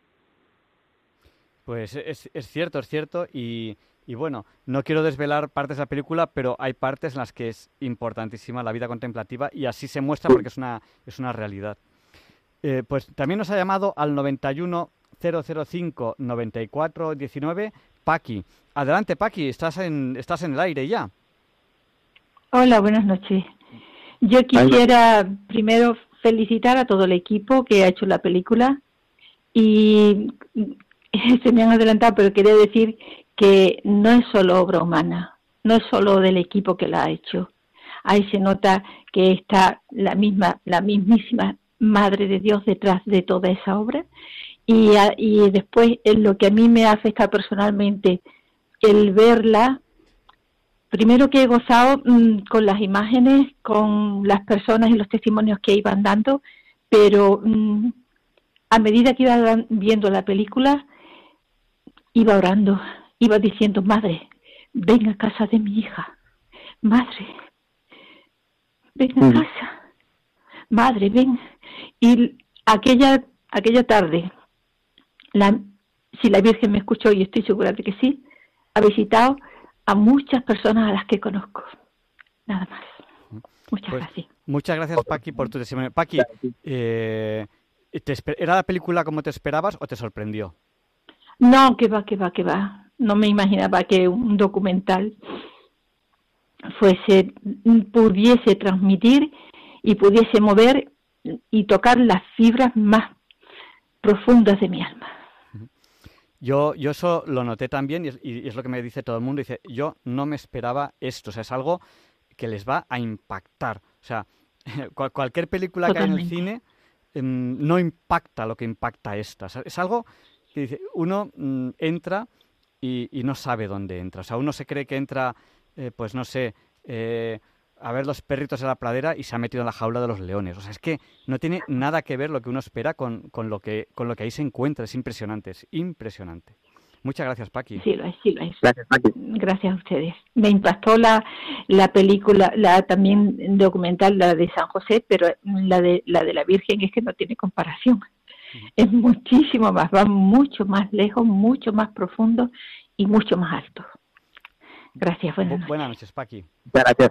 Pues es, es cierto, es cierto. Y, y, bueno, no quiero desvelar partes de la película, pero hay partes en las que es importantísima la vida contemplativa y así se muestra porque es una, es una realidad. Eh, pues también nos ha llamado al 91 005 94 19, Paqui. Adelante, Paqui, estás en, estás en el aire ya. Hola, buenas noches. Yo quisiera primero felicitar a todo el equipo que ha hecho la película y se me han adelantado, pero quería decir que no es solo obra humana, no es solo del equipo que la ha hecho. Ahí se nota que está la misma, la mismísima Madre de Dios detrás de toda esa obra. Y, y después lo que a mí me afecta personalmente, el verla, primero que he gozado mm, con las imágenes, con las personas y los testimonios que iban dando, pero mm, a medida que iba viendo la película, iba orando, iba diciendo, madre, ven a casa de mi hija, madre, ven a casa, madre, ven. Y aquella, aquella tarde, la, si la Virgen me escuchó, y estoy segura de que sí, ha visitado a muchas personas a las que conozco. Nada más. Muchas Pues, gracias. Muchas gracias, Paqui, por tu testimonio. Paqui, eh, ¿te ¿era la película como te esperabas o te sorprendió? No, que va, que va, que va. No me imaginaba que un documental fuese, pudiese transmitir y pudiese mover y tocar las fibras más profundas de mi alma. Yo, yo eso lo noté también y es, y es lo que me dice todo el mundo. Dice, yo no me esperaba esto. O sea, es algo que les va a impactar. O sea, cual- cualquier película que hay en el cine em, no impacta lo que impacta esta. O sea, es algo que dice, uno mm, entra y, y no sabe dónde entra. O sea, uno se cree que entra, eh, pues no sé, eh, a ver los perritos de la pradera y se ha metido en la jaula de los leones. O sea, es que no tiene nada que ver lo que uno espera con, con lo, que, con lo que ahí se encuentra. Es impresionante, es impresionante. Muchas gracias, Paqui. Sí, lo es, sí, lo es. Gracias, Paqui. Gracias a ustedes. Me impactó la, la película, la también documental, la de San José, pero la de la de la Virgen es que no tiene comparación. Es muchísimo más, va mucho más lejos, mucho más profundo y mucho más alto. Gracias, buenas Bu- noches. buenas noches, Paqui. Gracias.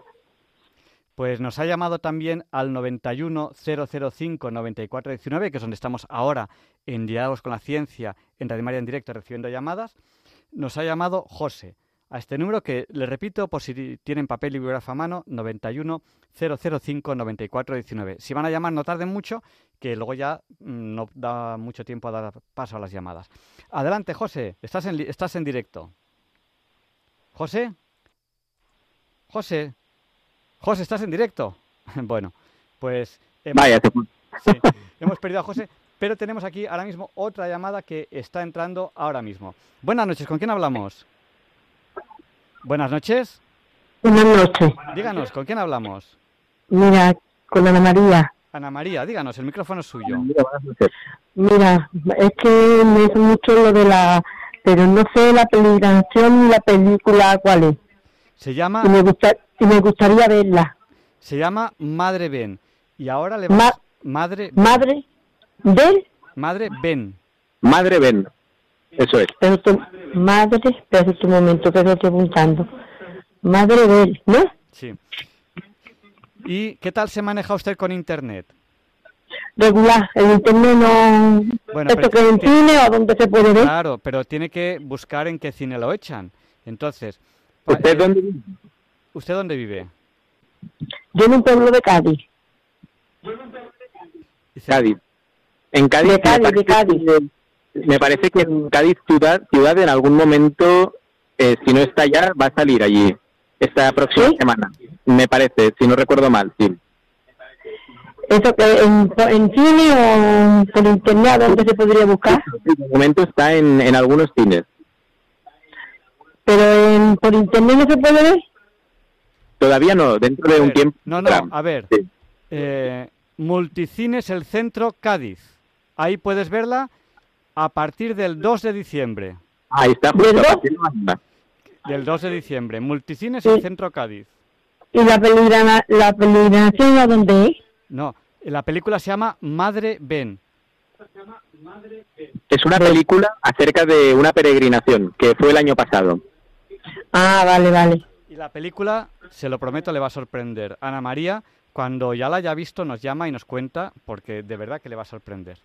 Pues nos ha llamado también al 91005 9419, que es donde estamos ahora en Diálogos con la Ciencia, en Radio María en directo, recibiendo llamadas. Nos ha llamado José. A este número que le repito, por si tienen papel y bibliografía a mano, 91005 9419. Si van a llamar, no tarden mucho, que luego ya mm, no da mucho tiempo a dar paso a las llamadas. Adelante, José, estás en, estás en directo. José. José. José, ¿estás en directo? bueno, pues hemos, Vaya, sí, hemos perdido a José, pero tenemos aquí ahora mismo otra llamada que está entrando ahora mismo. Buenas noches, ¿con quién hablamos? Buenas noches. Buenas noches. Díganos, ¿con quién hablamos? Mira, con Ana María. Ana María, díganos, el micrófono es suyo. Mira, es que me hizo mucho lo de la... Pero no sé la peregrinación ni la película cuál es. Se llama, Y me, gusta, y me gustaría verla. se llama Madre Ben. Y ahora le vamos... Ma- Madre, Madre, ¿ver? Madre Ben. Madre Ben. Eso es. Pero tu, madre, espera un momento que estoy apuntando. Madre ver, ¿no? Sí. ¿Y qué tal se maneja usted con Internet? Regular, el internet no... Bueno, ¿Esto pero que es en cine o dónde se puede ver? Claro, pero tiene que buscar en qué cine lo echan. Entonces, ¿Usted eh, dónde vive? ¿usted dónde vive? Yo en un pueblo de Cádiz. Dice, Cádiz. En Cádiz, De Cádiz, de Cádiz. Me parece que en Cádiz ciudad, ciudad en algún momento, eh, si no está ya, va a salir allí esta próxima ¿Sí? semana. Me parece, si no recuerdo mal, sí. ¿Eso que en, en cine o por internet dónde se podría buscar? De momento está en, en algunos cines. Pero en, por internet no se puede ver. Todavía no, dentro de un tiempo. No, no, a ver. Sí. eh, Multicines El Centro Cádiz. Ahí puedes verla a partir del 2 de diciembre. Ahí está, justo ¿Del a dos? partir de mañana. Del 2 de diciembre. Multicines Sí. El Centro Cádiz. ¿Y la, peligrana, la peregrinación a dónde es? No, la película se llama Madre Ben. Es una película acerca de una peregrinación que fue el año pasado. Ah, vale, vale. Y la película, se lo prometo, le va a sorprender. Ana María, cuando ya la haya visto, nos llama y nos cuenta, porque de verdad que le va a sorprender.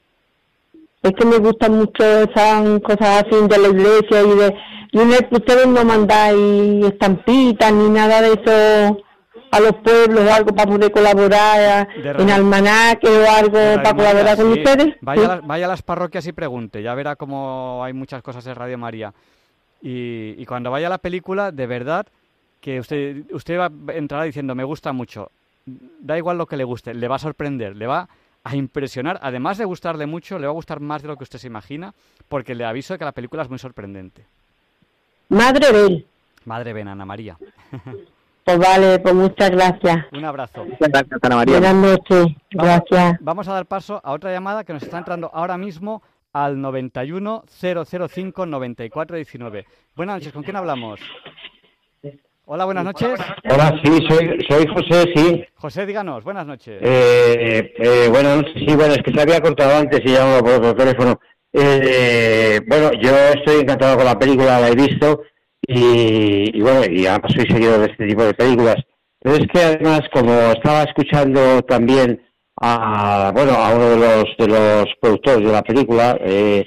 Es que me gustan mucho esas cosas así de la iglesia y de... Y ustedes no mandáis estampitas ni nada de eso a los pueblos o algo para poder colaborar en almanaque o algo para colaborar María, con sí. ustedes. Vaya, Sí. a las- vaya a las parroquias y pregunte, ya verá cómo hay muchas cosas en Radio María. Y, y cuando vaya a la película, de verdad, que usted, usted va a entrar diciendo, me gusta mucho. Da igual lo que le guste, le va a sorprender, le va a impresionar. Además de gustarle mucho, le va a gustar más de lo que usted se imagina, porque le aviso de que la película es muy sorprendente. Madre él. Madre ven, Ana María. Pues vale, pues muchas gracias. Un abrazo. Muchas gracias, Ana María. Buenas noches. Vamos- Gracias. Vamos a dar paso a otra llamada que nos está entrando ahora mismo al 91 005 94 19. Buenas noches, ¿con quién hablamos? Hola, buenas noches. Hola, sí, soy, soy José, sí. José, díganos, buenas noches. Eh, eh, bueno, sí, bueno, es que se había cortado antes y llamaba por otro teléfono. Eh, bueno, yo estoy encantado con la película, la he visto y, y bueno, y además soy seguidor de este tipo de películas. Pero es que además, como estaba escuchando también a, bueno, a uno de los, de los productores de la película, eh,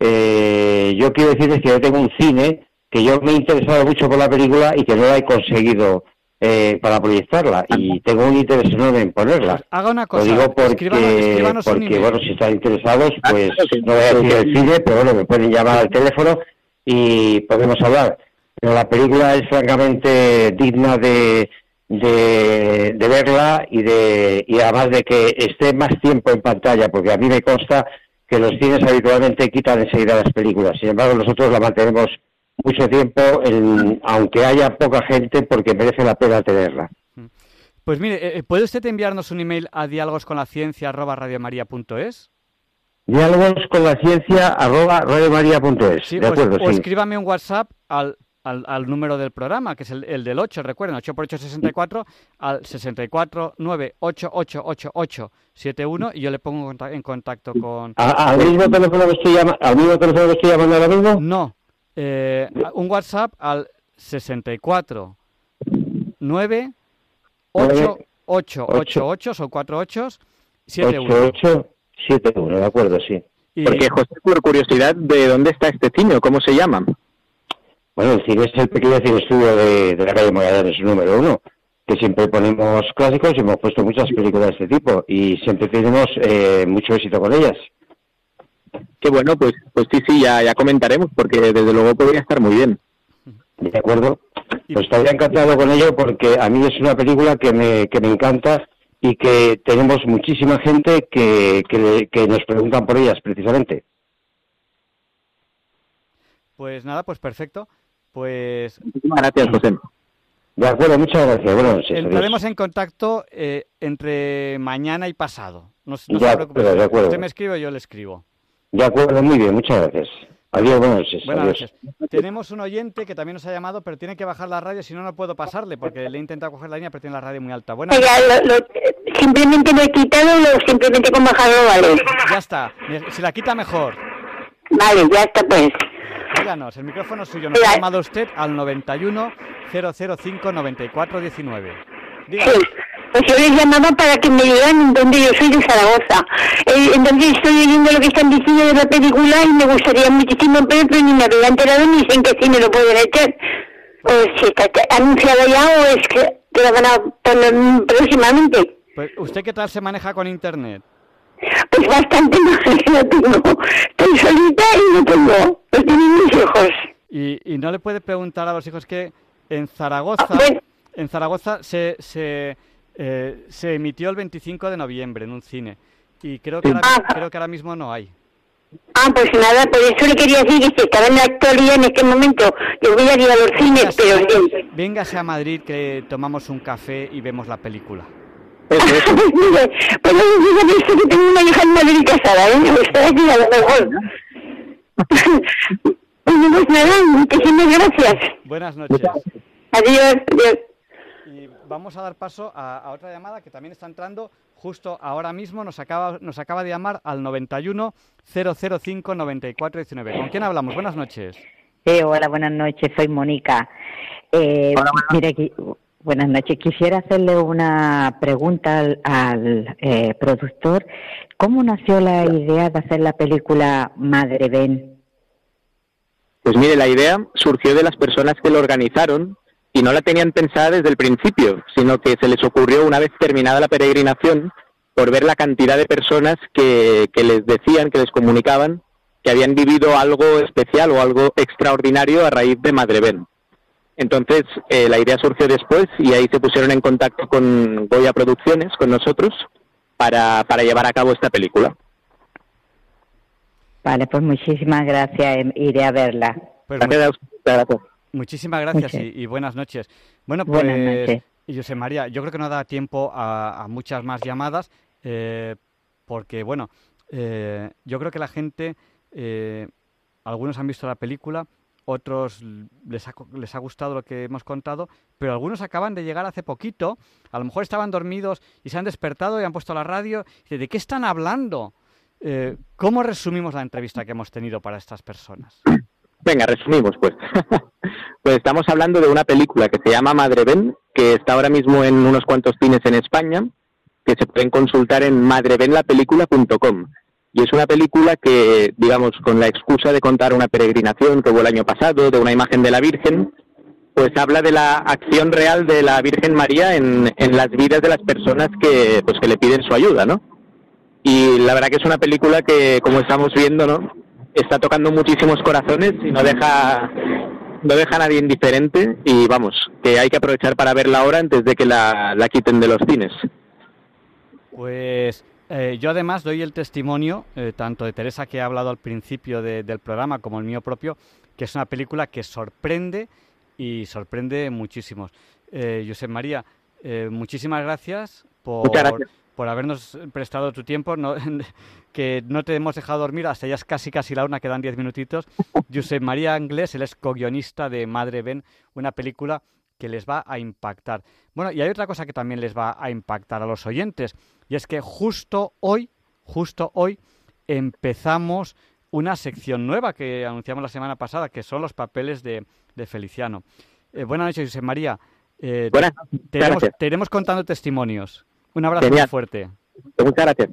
eh, yo quiero decirles que yo tengo un cine que yo me he interesado mucho por la película y que no la he conseguido eh, para proyectarla y tengo un interés enorme en ponerla. Pues haga una Lo cosa, digo porque, escríbanos, escríbanos un porque bueno, si están interesados, Ah, pues no voy a decir el cine, pero bueno, me pueden llamar al teléfono y podemos hablar. Pero la película es francamente digna de, de, de verla y de y además de que esté más tiempo en pantalla, porque a mí me consta que los cines habitualmente quitan enseguida las películas. Sin embargo, nosotros la mantenemos mucho tiempo, en- aunque haya poca gente, porque merece la pena tenerla. Pues mire, eh, eh, ¿puede usted enviarnos un email a diálogosconlaciencia@radiomaria.es? Diálogos con la ciencia arroba radiomaria.es. Sí, de o- acuerdo, o, sí. escríbame un WhatsApp al, al, al número del programa, que es el, el del 8, recuerden, 8 por 8 64, al 64 71 y yo le pongo en conta- en contacto con... ¿A- ¿Al mismo teléfono que estoy llama- al mismo teléfono que estoy llamando ahora mismo? No, eh, un WhatsApp al 64 9 8 8 8 8, son 4 8 7 1. 8871, de acuerdo, sí. Y, Porque, José, por curiosidad, ¿de dónde está este cine? o ¿Cómo se llama? Bueno, el cine es el pequeño cine estudio de, de la calle Magallanes número uno, que siempre ponemos clásicos y hemos puesto muchas películas de este tipo y siempre tenemos eh, mucho éxito con ellas. Que bueno, pues pues sí, sí, ya, ya comentaremos, porque desde luego podría estar muy bien. ¿De acuerdo? Pues estaría encantado con ello porque a mí es una película que me, que me encanta y que tenemos muchísima gente que, que, le- que nos preguntan por ellas precisamente. pues nada, pues perfecto. Pues Muchísimas gracias, José. De acuerdo, muchas gracias. Buenas noches. adiós. entraremos en contacto eh, entre mañana y pasado. No, no De se preocupe. acuerdo, de acuerdo. Usted me escribe, yo le escribo. De acuerdo, muy bien, muchas gracias. Adiós, buenas noches. Buenas adiós. noches. Tenemos un oyente que también nos ha llamado, pero tiene que bajar la radio, si no, no puedo pasarle, porque le he intentado coger la línea, pero tiene la radio muy alta. Buenas Ya, lo- lo- simplemente lo he quitado, lo, simplemente con bajarlo vale. Ya está. Si la quita, mejor. Vale, ya está pues. Díganos, el micrófono es suyo. Nos ha llamado usted al 91 005 94 19. Sí, Díganos. Pues yo les llamaba para que me digan dónde yo soy de Zaragoza. Eh, entonces estoy oyendo lo que están diciendo de la película y me gustaría muchísimo ver, pero ni me había enterado ni sé en qué cine lo pueden echar. O si está anunciada ya o es que, que la van a poner próximamente. Pues, ¿Usted qué tal se maneja con Internet? Pues bastante más que no tengo. Estoy solita y no tengo. Lo tienen mis hijos. Y, y no le puede preguntar a los hijos que en Zaragoza, Ah, bueno. en Zaragoza se, se, eh, se emitió el 25 de noviembre en un cine. Y creo que, ahora, Ah. creo que ahora mismo no hay. Ah, pues nada, por eso le quería decir que estaba en la actualidad en este momento, yo voy a ir a los cines, pero bien. Véngase a Madrid que tomamos un café y vemos la película. Pues mire, pues no me diga esto que tengo una hija en Madrid casada, ¿eh? Me gustaría decir a lo mejor. Bueno, pues nada, muchísimas gracias. Buenas noches. Adiós, adiós. Vamos a dar paso a, a otra llamada que también está entrando justo ahora mismo. Nos acaba, nos acaba de llamar al 91 005 94 19. ¿Con quién hablamos? Buenas noches. Sí, hola, buenas noches, soy Mónica. Eh, Hola, Buenas noches. Quisiera hacerle una pregunta al, al, eh, productor. ¿Cómo nació la idea de hacer la película Madre Ben? Pues mire, la idea surgió de las personas que lo organizaron y no la tenían pensada desde el principio, sino que se les ocurrió una vez terminada la peregrinación por ver la cantidad de personas que, que les decían, que les comunicaban que habían vivido algo especial o algo extraordinario a raíz de Madre Ben. Entonces, eh, la idea surgió después y ahí se pusieron en contacto con Goya Producciones, con nosotros, para, para llevar a cabo esta película. Vale, pues muchísimas gracias. Iré a verla. Pues Gracias gracias. Muchísimas gracias y, y buenas noches. Bueno, pues, Buenas noches. José María, yo creo que no da tiempo a, a muchas más llamadas, eh, porque, bueno, eh, yo creo que la gente, eh, algunos han visto la película, otros les ha, co- les ha gustado lo que hemos contado, pero algunos acaban de llegar hace poquito, a lo mejor estaban dormidos y se han despertado y han puesto la radio, y ¿de qué están hablando? Eh, ¿Cómo resumimos la entrevista que hemos tenido para estas personas? Venga, resumimos pues. pues estamos hablando de una película que se llama Madre Ben, que está ahora mismo en unos cuantos cines en España, que se pueden consultar en madrebenlapelícula.com. Y es una película que, digamos, con la excusa de contar una peregrinación que hubo el año pasado, de una imagen de la Virgen, pues habla de la acción real de la Virgen María en, en las vidas de las personas que, pues, que le piden su ayuda, ¿no? Y la verdad que es una película que, como estamos viendo, ¿no? Está tocando muchísimos corazones y no deja, no deja a nadie indiferente. Y vamos, que hay que aprovechar para verla ahora antes de que la, la quiten de los cines. Pues eh, yo además doy el testimonio, eh, tanto de Teresa que ha hablado al principio de- del programa como el mío propio, que es una película que sorprende y sorprende muchísimos. Eh, Josep María, eh, muchísimas gracias por, Muchas gracias. Por habernos prestado tu tiempo, no- que no te hemos dejado dormir, hasta ya es casi casi la una, quedan diez minutitos. Josep María Anglés, él es co-guionista de Madre Ben, una película que les va a impactar. Bueno, y hay otra cosa que también les va a impactar a los oyentes, y es que justo hoy, justo hoy, empezamos una sección nueva que anunciamos la semana pasada, que son los papeles de, de Feliciano. Eh, buenas noches, José María. Eh, Buenas, te, iremos, gracias. te iremos contando testimonios. Un abrazo Genial. muy fuerte. Muchas gracias.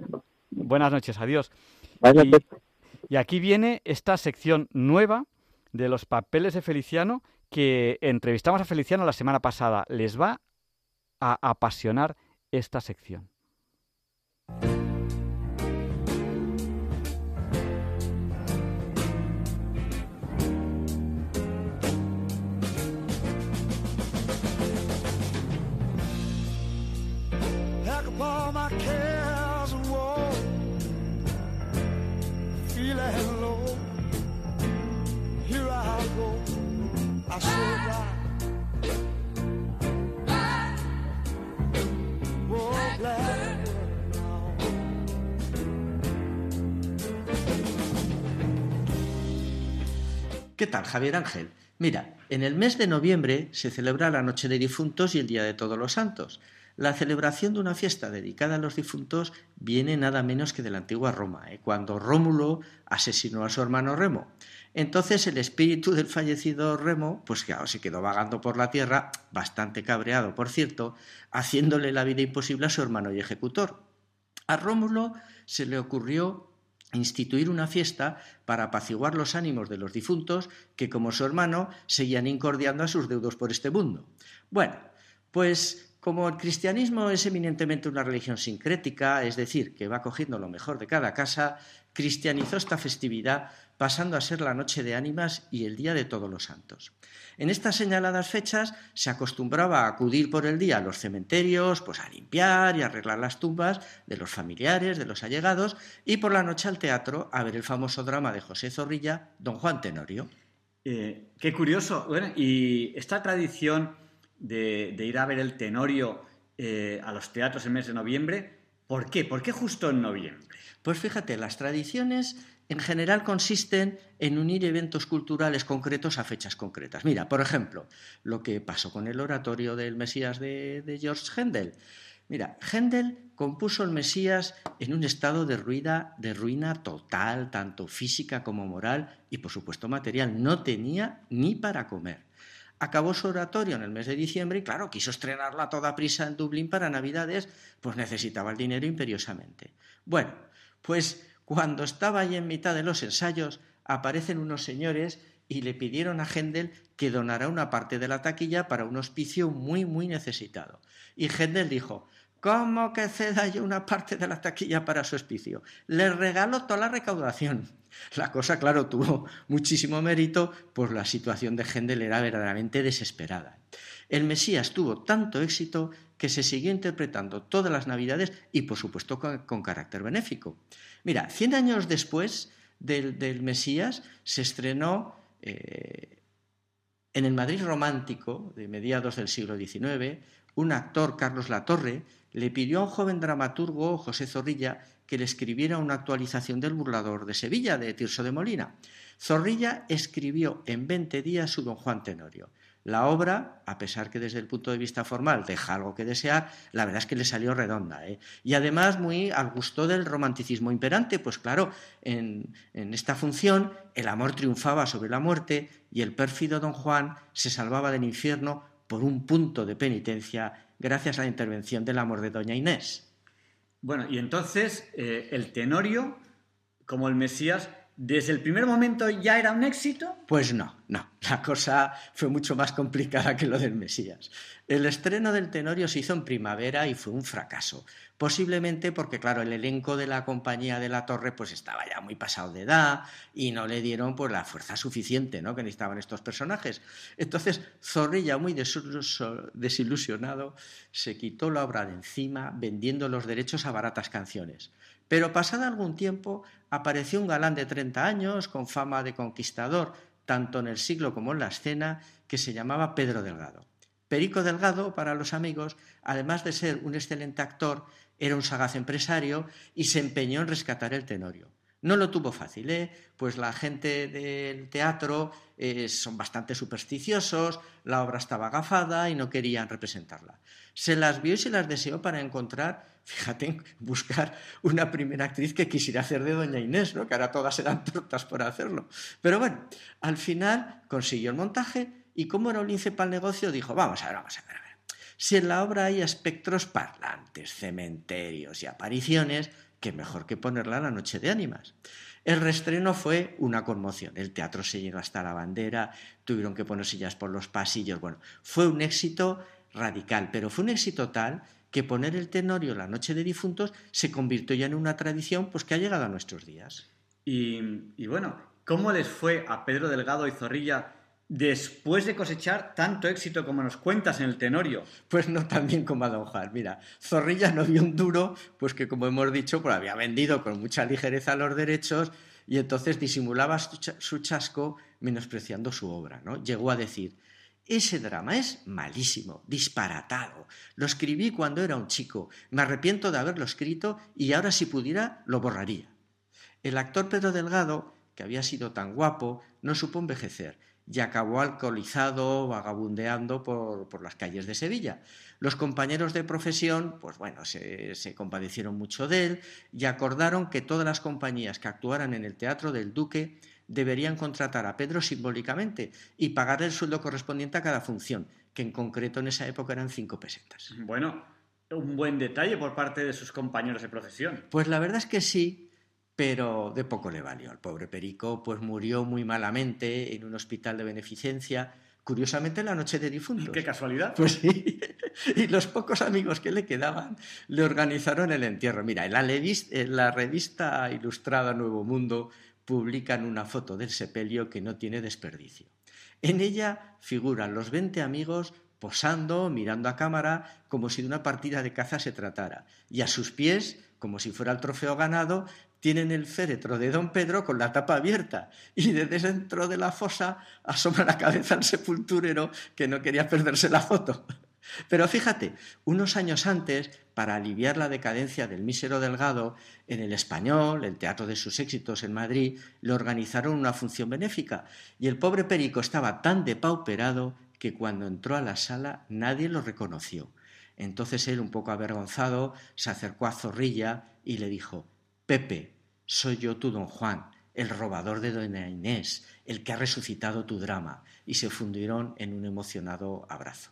Buenas noches, adiós. Buenas Y- noches. Y aquí viene esta sección nueva de los papeles de Feliciano que entrevistamos a Feliciano la semana pasada. Les va a apasionar esta sección. ¿Qué tal, Javier Ángel? Mira, en el mes de noviembre se celebra la Noche de Difuntos y el Día de Todos los Santos. La celebración de una fiesta dedicada a los difuntos viene nada menos que de la antigua Roma, ¿eh? cuando Rómulo asesinó a su hermano Remo. Entonces el espíritu del fallecido Remo, pues claro, se quedó vagando por la tierra, bastante cabreado, por cierto, haciéndole la vida imposible a su hermano y ejecutor. A Rómulo se le ocurrió instituir una fiesta para apaciguar los ánimos de los difuntos que, como su hermano, seguían incordiando a sus deudos por este mundo. Bueno, pues como el cristianismo es eminentemente una religión sincrética, es decir, que va cogiendo lo mejor de cada casa, cristianizó esta festividad pasando a ser la Noche de Ánimas y el Día de Todos los Santos. En estas señaladas fechas se acostumbraba a acudir por el día a los cementerios, pues a limpiar y arreglar las tumbas de los familiares, de los allegados, y por la noche al teatro a ver el famoso drama de José Zorrilla, Don Juan Tenorio. Eh, qué curioso. Bueno, y esta tradición de, ir a ver el Tenorio eh, a los teatros en mes de noviembre, ¿por qué? ¿Por qué justo en noviembre? Pues fíjate, las tradiciones en general consisten en unir eventos culturales concretos a fechas concretas. Mira, por ejemplo, lo que pasó con el oratorio del Mesías de, de George Händel. Mira, Händel compuso el Mesías en un estado de ruina, de ruina total, tanto física como moral y, por supuesto, material. No tenía ni para comer. Acabó su oratorio en el mes de diciembre y, claro, quiso estrenarla a toda prisa en Dublín para Navidades, pues necesitaba el dinero imperiosamente. Bueno, pues cuando estaba ahí en mitad de los ensayos, aparecen unos señores y le pidieron a Händel que donara una parte de la taquilla para un hospicio muy, muy necesitado. Y Händel dijo, ¿cómo que ceda yo una parte de la taquilla para su hospicio? Le regalo toda la recaudación. La cosa, claro, tuvo muchísimo mérito, pues la situación de Händel era verdaderamente desesperada. El Mesías tuvo tanto éxito que se siguió interpretando todas las Navidades y, por supuesto, con, carácter benéfico. Mira, cien años después del, Mesías se estrenó eh, en el Madrid romántico de mediados del siglo XIX, un actor, Carlos Latorre, le pidió a un joven dramaturgo, José Zorrilla, que le escribiera una actualización del Burlador de Sevilla, de Tirso de Molina. Zorrilla escribió en 20 días su Don Juan Tenorio. La obra, a pesar que desde el punto de vista formal deja algo que desear, la verdad es que le salió redonda. ¿eh? Y además muy al gusto del romanticismo imperante, pues claro, en, en esta función el amor triunfaba sobre la muerte y el pérfido don Juan se salvaba del infierno por un punto de penitencia gracias a la intervención del amor de doña Inés. Bueno, y entonces eh, el Tenorio, como el Mesías, ¿Desde el primer momento ya era un éxito? Pues no, no. La cosa fue mucho más complicada que lo del Mesías. El estreno del Tenorio se hizo en primavera y fue un fracaso. Posiblemente porque, claro, el elenco de la compañía de la Torre pues estaba ya muy pasado de edad y no le dieron pues la fuerza suficiente ¿no? que necesitaban estos personajes. Entonces, Zorrilla, muy desilusionado, se quitó la obra de encima vendiendo los derechos a baratas canciones. Pero pasado algún tiempo apareció un galán de 30 años con fama de conquistador, tanto en el siglo como en la escena, que se llamaba Pedro Delgado. Perico Delgado, para los amigos, además de ser un excelente actor, era un sagaz empresario y se empeñó en rescatar el tenorio. No lo tuvo fácil, ¿eh? pues la gente del teatro eh, son bastante supersticiosos, la obra estaba agafada y no querían representarla. Se las vio y se las deseó para encontrar, fíjate, buscar una primera actriz que quisiera hacer de Doña Inés, ¿no? que ahora todas eran tortas por hacerlo. Pero bueno, al final consiguió el montaje y como era un lince para el negocio, dijo, vamos a ver, vamos a ver, a ver. Si en la obra hay espectros parlantes, cementerios y apariciones, qué mejor que ponerla la noche de ánimas. El restreno fue una conmoción. El teatro se llegó hasta la bandera, tuvieron que poner sillas por los pasillos. Bueno, fue un éxito radical, pero fue un éxito tal que poner el tenorio la noche de difuntos se convirtió ya en una tradición pues que ha llegado a nuestros días. Y bueno, ¿cómo les fue a Pedro Delgado y Zorrilla después de cosechar tanto éxito como nos cuentas en el Tenorio? Pues no tan bien como a Don Juan. Mira, Zorrilla no vio un duro, pues que como hemos dicho, pues había vendido con mucha ligereza los derechos y entonces disimulaba su chasco menospreciando su obra. ¿no? Llegó a decir, ese drama es malísimo, disparatado. Lo escribí cuando era un chico, me arrepiento de haberlo escrito y ahora si pudiera lo borraría. El actor Pedro Delgado, que había sido tan guapo, no supo envejecer y acabó alcoholizado, vagabundeando por, las calles de Sevilla. Los compañeros de profesión, pues bueno, se, se, compadecieron mucho de él y acordaron que todas las compañías que actuaran en el Teatro del Duque deberían contratar a Pedro simbólicamente y pagar el sueldo correspondiente a cada función, que en concreto en esa época eran cinco pesetas. Bueno, un buen detalle por parte de sus compañeros de profesión. Pues la verdad es que sí, pero de poco le valió. El pobre Perico pues murió muy malamente en un hospital de beneficencia, curiosamente en la noche de difuntos. ¡Qué casualidad! Pues sí, y los pocos amigos que le quedaban le organizaron el entierro. Mira, en la, en la revista ilustrada Nuevo Mundo publican una foto del sepelio que no tiene desperdicio. En ella figuran los 20 amigos posando, mirando a cámara, como si de una partida de caza se tratara, y a sus pies, como si fuera el trofeo ganado, tienen el féretro de don Pedro con la tapa abierta y desde dentro de la fosa asoma la cabeza al sepulturero que no quería perderse la foto. Pero fíjate, unos años antes, para aliviar la decadencia del mísero Delgado, en el español, el teatro de sus éxitos en Madrid, le organizaron una función benéfica y el pobre Perico estaba tan depauperado que cuando entró a la sala nadie lo reconoció. Entonces él, un poco avergonzado, se acercó a Zorrilla y le dijo Pepe, soy yo tu don Juan, el robador de Doña Inés, el que ha resucitado tu drama, y se fundieron en un emocionado abrazo.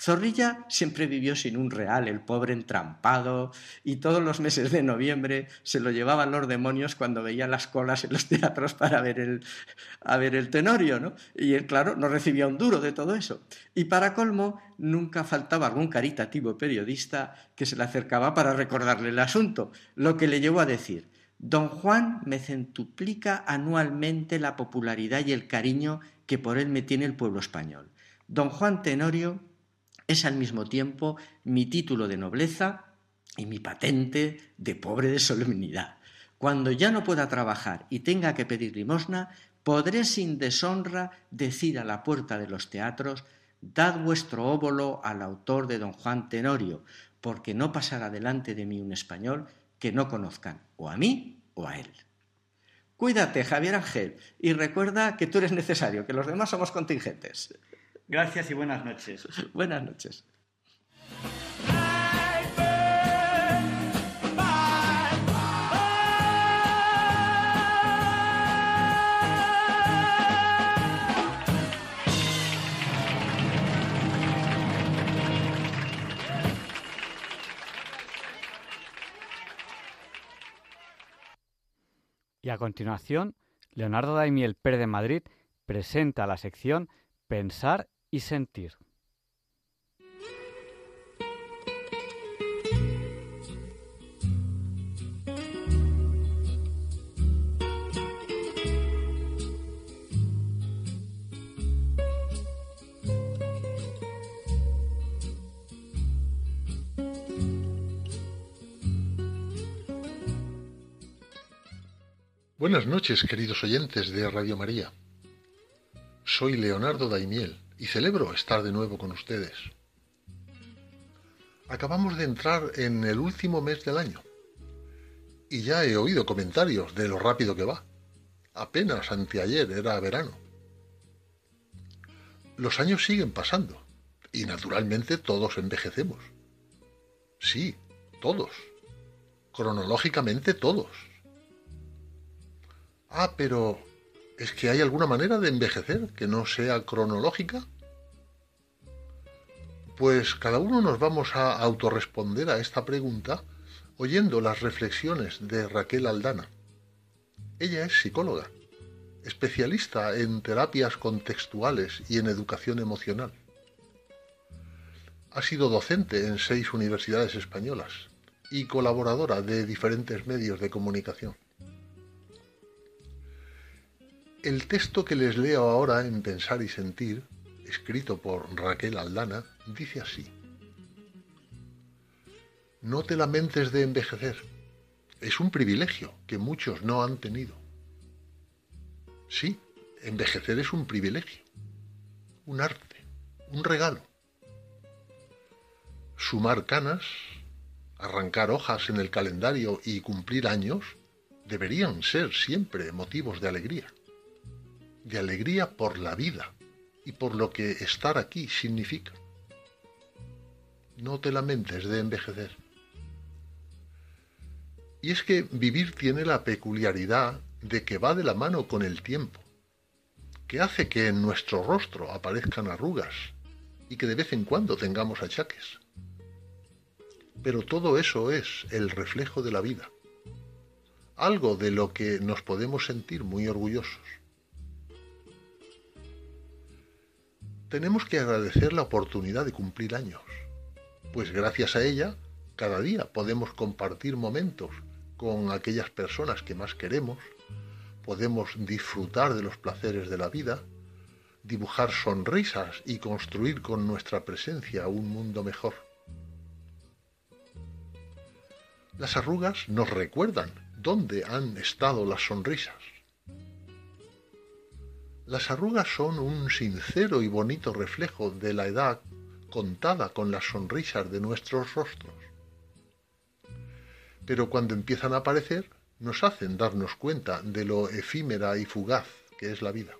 Zorrilla siempre vivió sin un real, el pobre entrampado, y todos los meses de noviembre se lo llevaban los demonios cuando veía las colas en los teatros para ver el, a ver el tenorio, ¿no? Y él, claro, no recibía un duro de todo eso. Y para colmo, nunca faltaba algún caritativo periodista que se le acercaba para recordarle el asunto, lo que le llevó a decir, Don Juan me centuplica anualmente la popularidad y el cariño que por él me tiene el pueblo español. Don Juan Tenorio es al mismo tiempo mi título de nobleza y mi patente de pobre de solemnidad. Cuando ya no pueda trabajar y tenga que pedir limosna, podré sin deshonra decir a la puerta de los teatros Dad vuestro óbolo al autor de don Juan Tenorio, porque no pasará delante de mí un español que no conozcan o a mí o a él. Cuídate, Javier Ángel, y recuerda que tú eres necesario, que los demás somos contingentes. Gracias y buenas noches. buenas noches. Y a continuación, Leonardo Daimiel Pérez de Madrid presenta la sección Pensar y sentir. Buenas noches, queridos oyentes de Radio María. Soy Leonardo Daimiel y celebro estar de nuevo con ustedes. Acabamos de entrar en el último mes del año y ya he oído comentarios de lo rápido que va. Apenas anteayer era verano. Los años siguen pasando y naturalmente todos envejecemos. Sí, todos. Cronológicamente todos. Ah, pero ¿es que hay alguna manera de envejecer que no sea cronológica? Pues cada uno nos vamos a autorresponder a esta pregunta oyendo las reflexiones de Raquel Aldana. Ella es psicóloga, especialista en terapias contextuales y en educación emocional. Ha sido docente en seis universidades españolas y colaboradora de diferentes medios de comunicación. El texto que les leo ahora en Pensar y Sentir, escrito por Raquel Aldana, dice así. No te lamentes de envejecer. Es un privilegio que muchos no han tenido. Sí, envejecer es un privilegio, un arte, un regalo. Sumar canas, arrancar hojas en el calendario y cumplir años deberían ser siempre motivos de alegría de alegría por la vida y por lo que estar aquí significa. No te lamentes de envejecer. Y es que vivir tiene la peculiaridad de que va de la mano con el tiempo, que hace que en nuestro rostro aparezcan arrugas y que de vez en cuando tengamos achaques. Pero todo eso es el reflejo de la vida, algo de lo que nos podemos sentir muy orgullosos. Tenemos que agradecer la oportunidad de cumplir años, pues gracias a ella cada día podemos compartir momentos con aquellas personas que más queremos, podemos disfrutar de los placeres de la vida, dibujar sonrisas y construir con nuestra presencia un mundo mejor. Las arrugas nos recuerdan dónde han estado las sonrisas las arrugas son un sincero y bonito reflejo de la edad contada con las sonrisas de nuestros rostros. Pero cuando empiezan a aparecer, nos hacen darnos cuenta de lo efímera y fugaz que es la vida.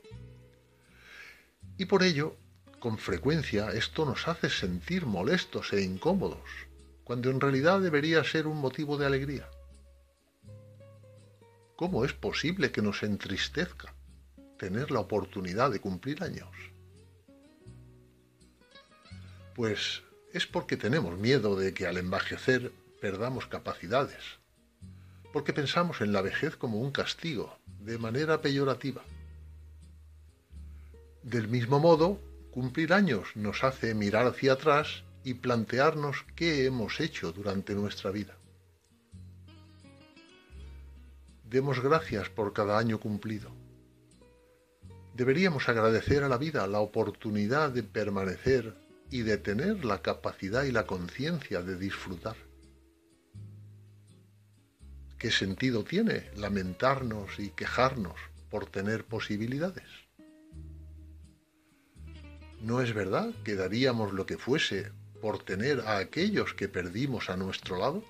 Y por ello, con frecuencia, esto nos hace sentir molestos e incómodos, cuando en realidad debería ser un motivo de alegría. ¿cómo es posible que nos entristezca tener la oportunidad de cumplir años? Pues es porque tenemos miedo de que al envejecer perdamos capacidades, porque pensamos en la vejez como un castigo, de manera peyorativa. Del mismo modo, cumplir años nos hace mirar hacia atrás y plantearnos qué hemos hecho durante nuestra vida. Demos gracias por cada año cumplido. Deberíamos agradecer a la vida la oportunidad de permanecer y de tener la capacidad y la conciencia de disfrutar. ¿Qué sentido tiene lamentarnos y quejarnos por tener posibilidades? ¿No es verdad que daríamos lo que fuese por tener a aquellos que perdimos a nuestro lado?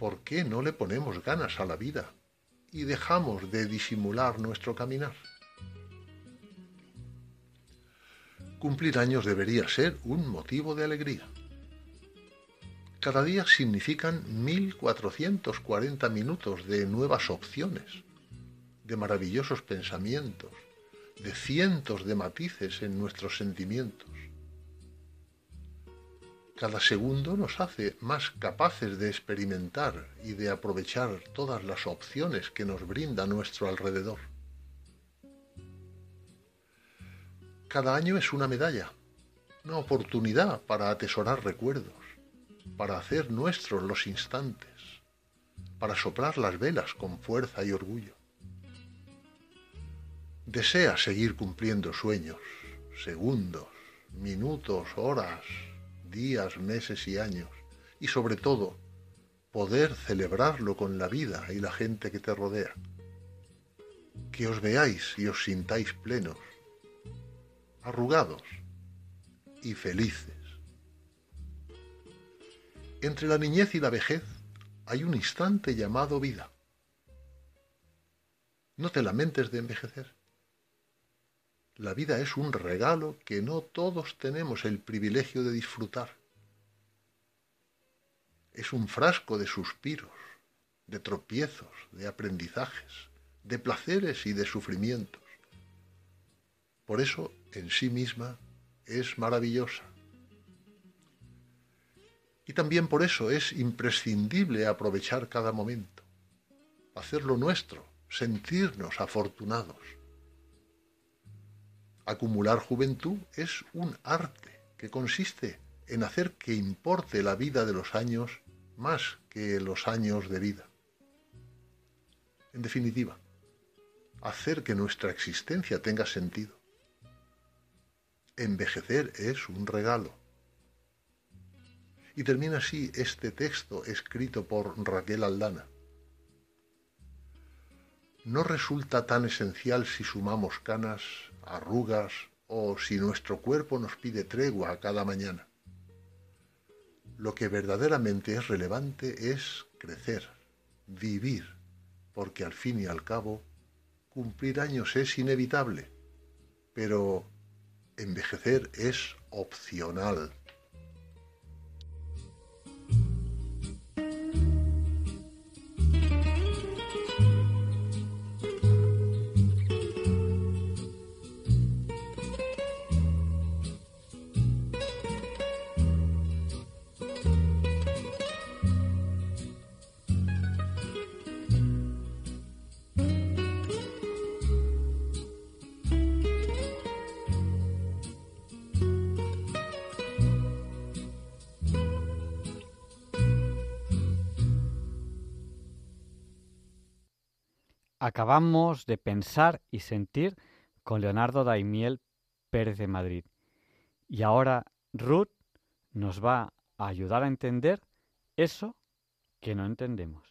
¿Por qué no le ponemos ganas a la vida y dejamos de disimular nuestro caminar? Cumplir años debería ser un motivo de alegría. Cada día significan 1440 minutos de nuevas opciones, de maravillosos pensamientos, de cientos de matices en nuestros sentimientos. Cada segundo nos hace más capaces de experimentar y de aprovechar todas las opciones que nos brinda nuestro alrededor. Cada año es una medalla, una oportunidad para atesorar recuerdos, para hacer nuestros los instantes, para soplar las velas con fuerza y orgullo. Desea seguir cumpliendo sueños, segundos, minutos, horas, días, meses y años, y sobre todo, poder celebrarlo con la vida y la gente que te rodea. Que os veáis y os sintáis plenos, arrugados y felices. Entre la niñez y la vejez hay un instante llamado vida. No te lamentes de envejecer. La vida es un regalo que no todos tenemos el privilegio de disfrutar. Es un frasco de suspiros, de tropiezos, de aprendizajes, de placeres y de sufrimientos. Por eso en sí misma es maravillosa. Y también por eso es imprescindible aprovechar cada momento, hacerlo nuestro, sentirnos afortunados. Acumular juventud es un arte que consiste en hacer que importe la vida de los años más que los años de vida. En definitiva, hacer que nuestra existencia tenga sentido Envejecer es un regalo. Y termina así este texto escrito por Raquel Aldana. No resulta tan esencial si sumamos canas, arrugas o si nuestro cuerpo nos pide tregua cada mañana. Lo que verdaderamente es relevante es crecer, vivir, porque al fin y al cabo cumplir años es inevitable, pero envejecer es opcional. Acabamos de pensar y sentir con Leonardo Daimiel Pérez de Madrid. Y ahora Ruth nos va a ayudar a entender eso que no entendemos.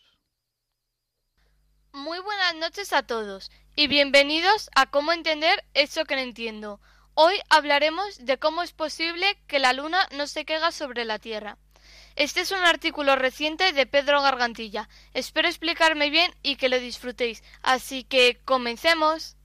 Muy buenas noches a todos y bienvenidos a Cómo entender eso que no entiendo. Hoy hablaremos de cómo es posible que la luna no se caiga sobre la Tierra. Este es un artículo reciente de Pedro Gargantilla. Espero explicarme bien y que lo disfrutéis. Así que comencemos.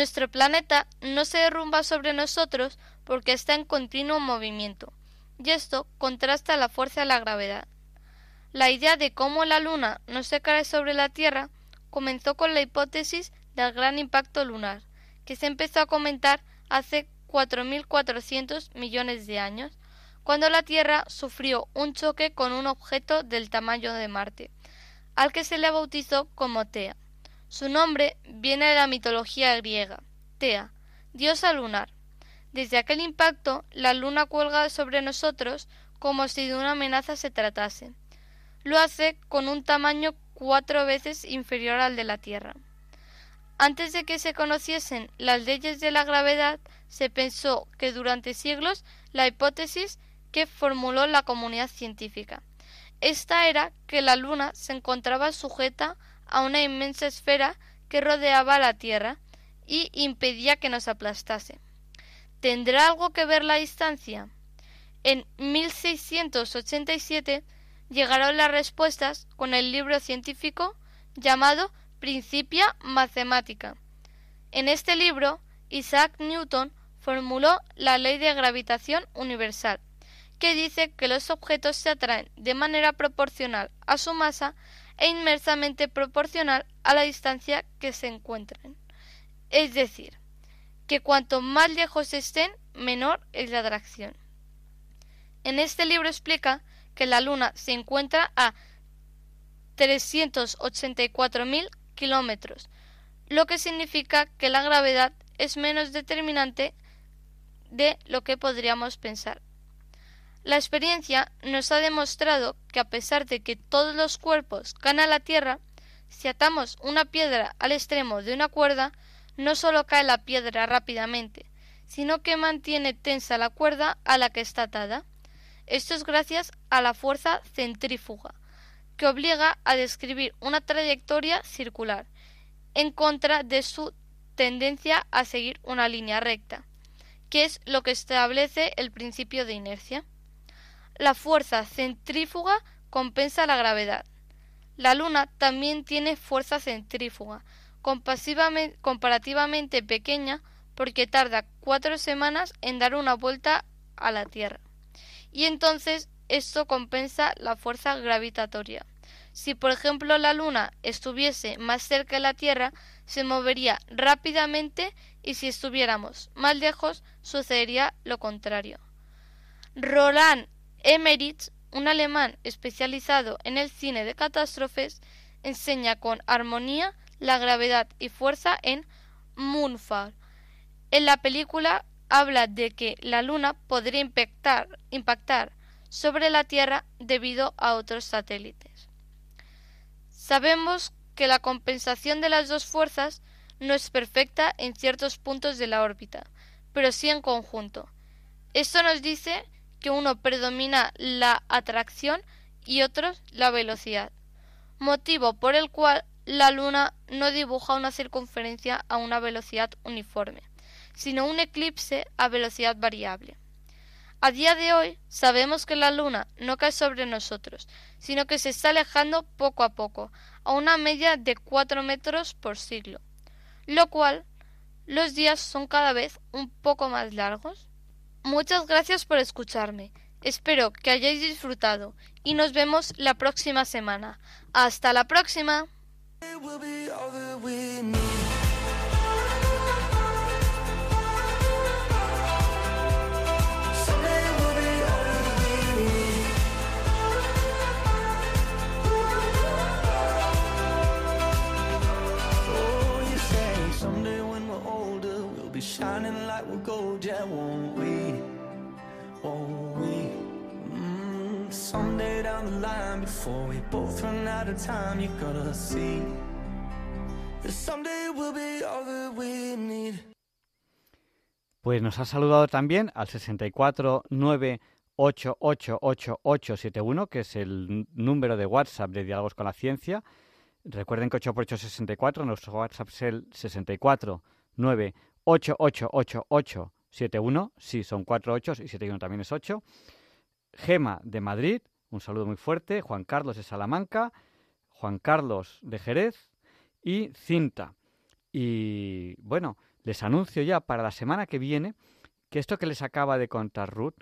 Nuestro planeta no se derrumba sobre nosotros porque está en continuo movimiento, y esto contrasta la fuerza de la gravedad. La idea de cómo la Luna no se cae sobre la Tierra comenzó con la hipótesis del gran impacto lunar, que se empezó a comentar hace 4.400 millones de años, cuando la Tierra sufrió un choque con un objeto del tamaño de Marte, al que se le bautizó como Tea. Su nombre viene de la mitología griega, Tea, diosa lunar. Desde aquel impacto, la luna cuelga sobre nosotros como si de una amenaza se tratase. Lo hace con un tamaño cuatro veces inferior al de la Tierra. Antes de que se conociesen las leyes de la gravedad, se pensó que durante siglos la hipótesis que formuló la comunidad científica. Esta era que la Luna se encontraba sujeta a una inmensa esfera que rodeaba la Tierra y impedía que nos aplastase. ¿Tendrá algo que ver la distancia? En 1687 llegaron las respuestas con el libro científico llamado Principia Mathematica. En este libro, Isaac Newton formuló la ley de gravitación universal, que dice que los objetos se atraen de manera proporcional a su masa e inmersamente proporcional a la distancia que se encuentren. Es decir, que cuanto más lejos estén, menor es la atracción. En este libro explica que la Luna se encuentra a 384.000 kilómetros, lo que significa que la gravedad es menos determinante de lo que podríamos pensar. La experiencia nos ha demostrado que a pesar de que todos los cuerpos caen a la Tierra, si atamos una piedra al extremo de una cuerda, no solo cae la piedra rápidamente, sino que mantiene tensa la cuerda a la que está atada. Esto es gracias a la fuerza centrífuga, que obliga a describir una trayectoria circular, en contra de su tendencia a seguir una línea recta, que es lo que establece el principio de inercia. La fuerza centrífuga compensa la gravedad. La Luna también tiene fuerza centrífuga, comparativamente pequeña porque tarda cuatro semanas en dar una vuelta a la Tierra. Y entonces esto compensa la fuerza gravitatoria. Si por ejemplo la Luna estuviese más cerca de la Tierra, se movería rápidamente y si estuviéramos más lejos, sucedería lo contrario. Roland Emmerich, un alemán especializado en el cine de catástrofes, enseña con armonía la gravedad y fuerza en Moonfall. En la película habla de que la Luna podría impactar, impactar sobre la Tierra debido a otros satélites. Sabemos que la compensación de las dos fuerzas no es perfecta en ciertos puntos de la órbita, pero sí en conjunto. Esto nos dice que uno predomina la atracción y otro la velocidad, motivo por el cual la Luna no dibuja una circunferencia a una velocidad uniforme, sino un eclipse a velocidad variable. A día de hoy sabemos que la Luna no cae sobre nosotros, sino que se está alejando poco a poco, a una media de cuatro metros por siglo, lo cual los días son cada vez un poco más largos. Muchas gracias por escucharme. Espero que hayáis disfrutado y nos vemos la próxima semana. Hasta la próxima. shining gold, down the line, before we both run out of time, see that someday we'll be all that we need. Pues nos ha saludado también al 649888871, que es el número de WhatsApp de Diálogos con la Ciencia. Recuerden que 8x8 es 64, nuestro WhatsApp es el 649 888871, sí, son cuatro ochos y 71 también es 8. Gema de Madrid, un saludo muy fuerte. Juan Carlos de Salamanca, Juan Carlos de Jerez y Cinta. Y bueno, Les anuncio ya para la semana que viene que esto que les acaba de contar Ruth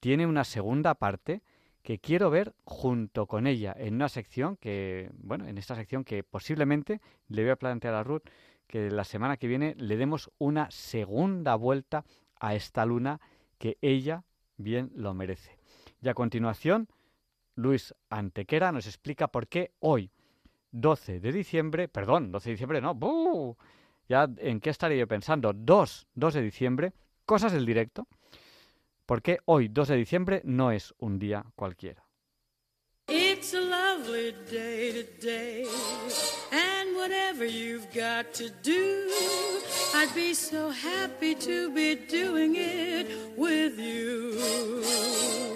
tiene una segunda parte que quiero ver junto con ella en una sección que, bueno, en esta sección que posiblemente le voy a plantear a Ruth que la semana que viene le demos una segunda vuelta a esta luna que ella bien lo merece. Y a continuación, Luis Antequera nos explica por qué hoy, 12 de diciembre, perdón, 12 de diciembre no, ¡buh! ya en qué estaría yo pensando, 2, 2 de diciembre, cosas del directo, por qué hoy, 2 de diciembre, no es un día cualquiera. It's a lovely day today, and whatever you've got to do, I'd be so happy to be doing it with you.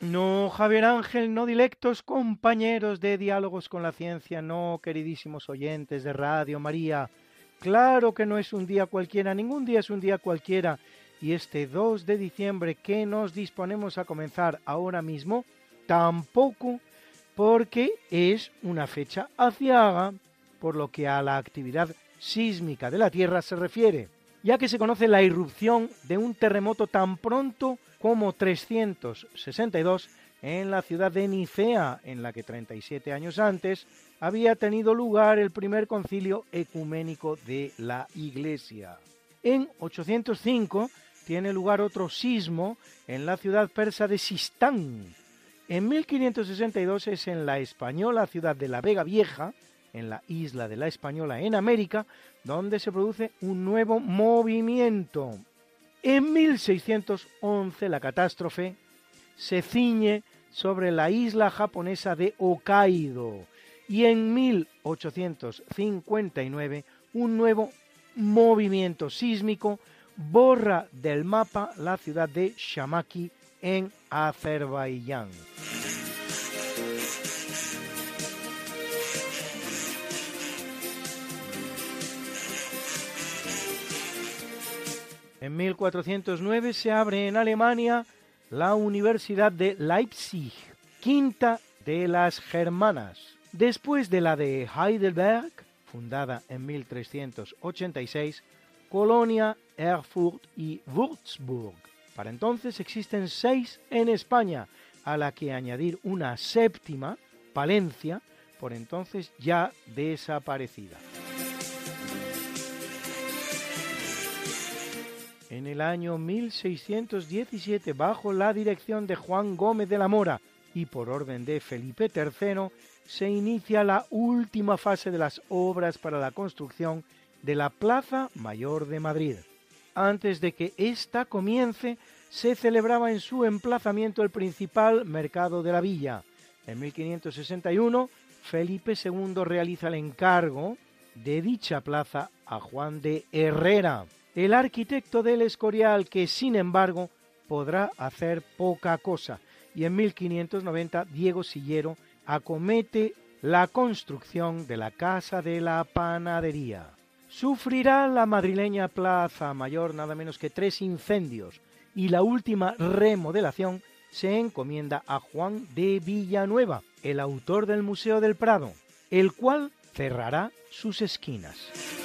No, Javier Ángel, no dilectos compañeros de Diálogos con la Ciencia, no, queridísimos oyentes de Radio María. Claro que no es un día cualquiera, ningún día es un día cualquiera. Y este 2 de diciembre que nos disponemos a comenzar ahora mismo, tampoco porque es una fecha aciaga por lo que a la actividad sísmica de la Tierra se refiere, ya que se conoce la irrupción de un terremoto tan pronto como 362 en la ciudad de Nicea, en la que 37 años antes había tenido lugar el primer concilio ecuménico de la Iglesia. En 805 tiene lugar otro sismo en la ciudad persa de Sistán. En 1562 es en la española ciudad de La Vega Vieja, en la isla de la Española en América, donde se produce un nuevo movimiento. En 1611 la catástrofe se ciñe sobre la isla japonesa de Hokkaido y en 1859 un nuevo movimiento sísmico borra del mapa la ciudad de Shamaki en Azerbaiyán. En 1409 se abre en Alemania la Universidad de Leipzig, quinta de las germanas, después de la de Heidelberg, fundada en 1386, Colonia, Erfurt y Würzburg. Para entonces existen seis en España, a la que añadir una séptima, Palencia, por entonces ya desaparecida. En el año 1617, bajo la dirección de Juan Gómez de la Mora y por orden de Felipe III, se inicia la última fase de las obras para la construcción de la Plaza Mayor de Madrid. Antes de que ésta comience, se celebraba en su emplazamiento el principal mercado de la villa. En 1561, Felipe II realiza el encargo de dicha plaza a Juan de Herrera, el arquitecto del Escorial, que sin embargo podrá hacer poca cosa. Y en 1590 Diego Sillero acomete la construcción de la Casa de la Panadería. Sufrirá la madrileña Plaza Mayor nada menos que tres incendios y la última remodelación se encomienda a Juan de Villanueva, el autor del Museo del Prado, el cual cerrará sus esquinas.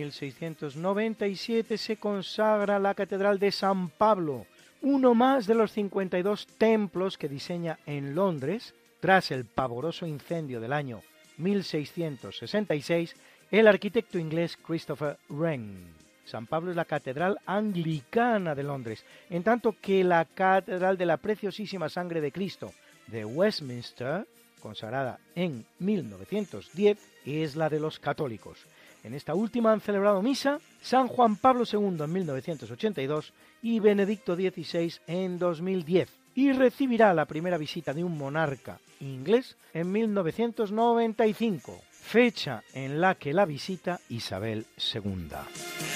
1697 se consagra la Catedral de San Pablo, uno más de los 52 templos que diseña en Londres, tras el pavoroso incendio del año 1666, el arquitecto inglés Christopher Wren. San Pablo es la catedral anglicana de Londres, en tanto que la catedral de la Preciosísima Sangre de Cristo de Westminster, consagrada en 1910, es la de los católicos. En esta última han celebrado misa San Juan Pablo II en 1982 y Benedicto XVI en 2010 y recibirá la primera visita de un monarca inglés en 1995, fecha en la que la visita Isabel II.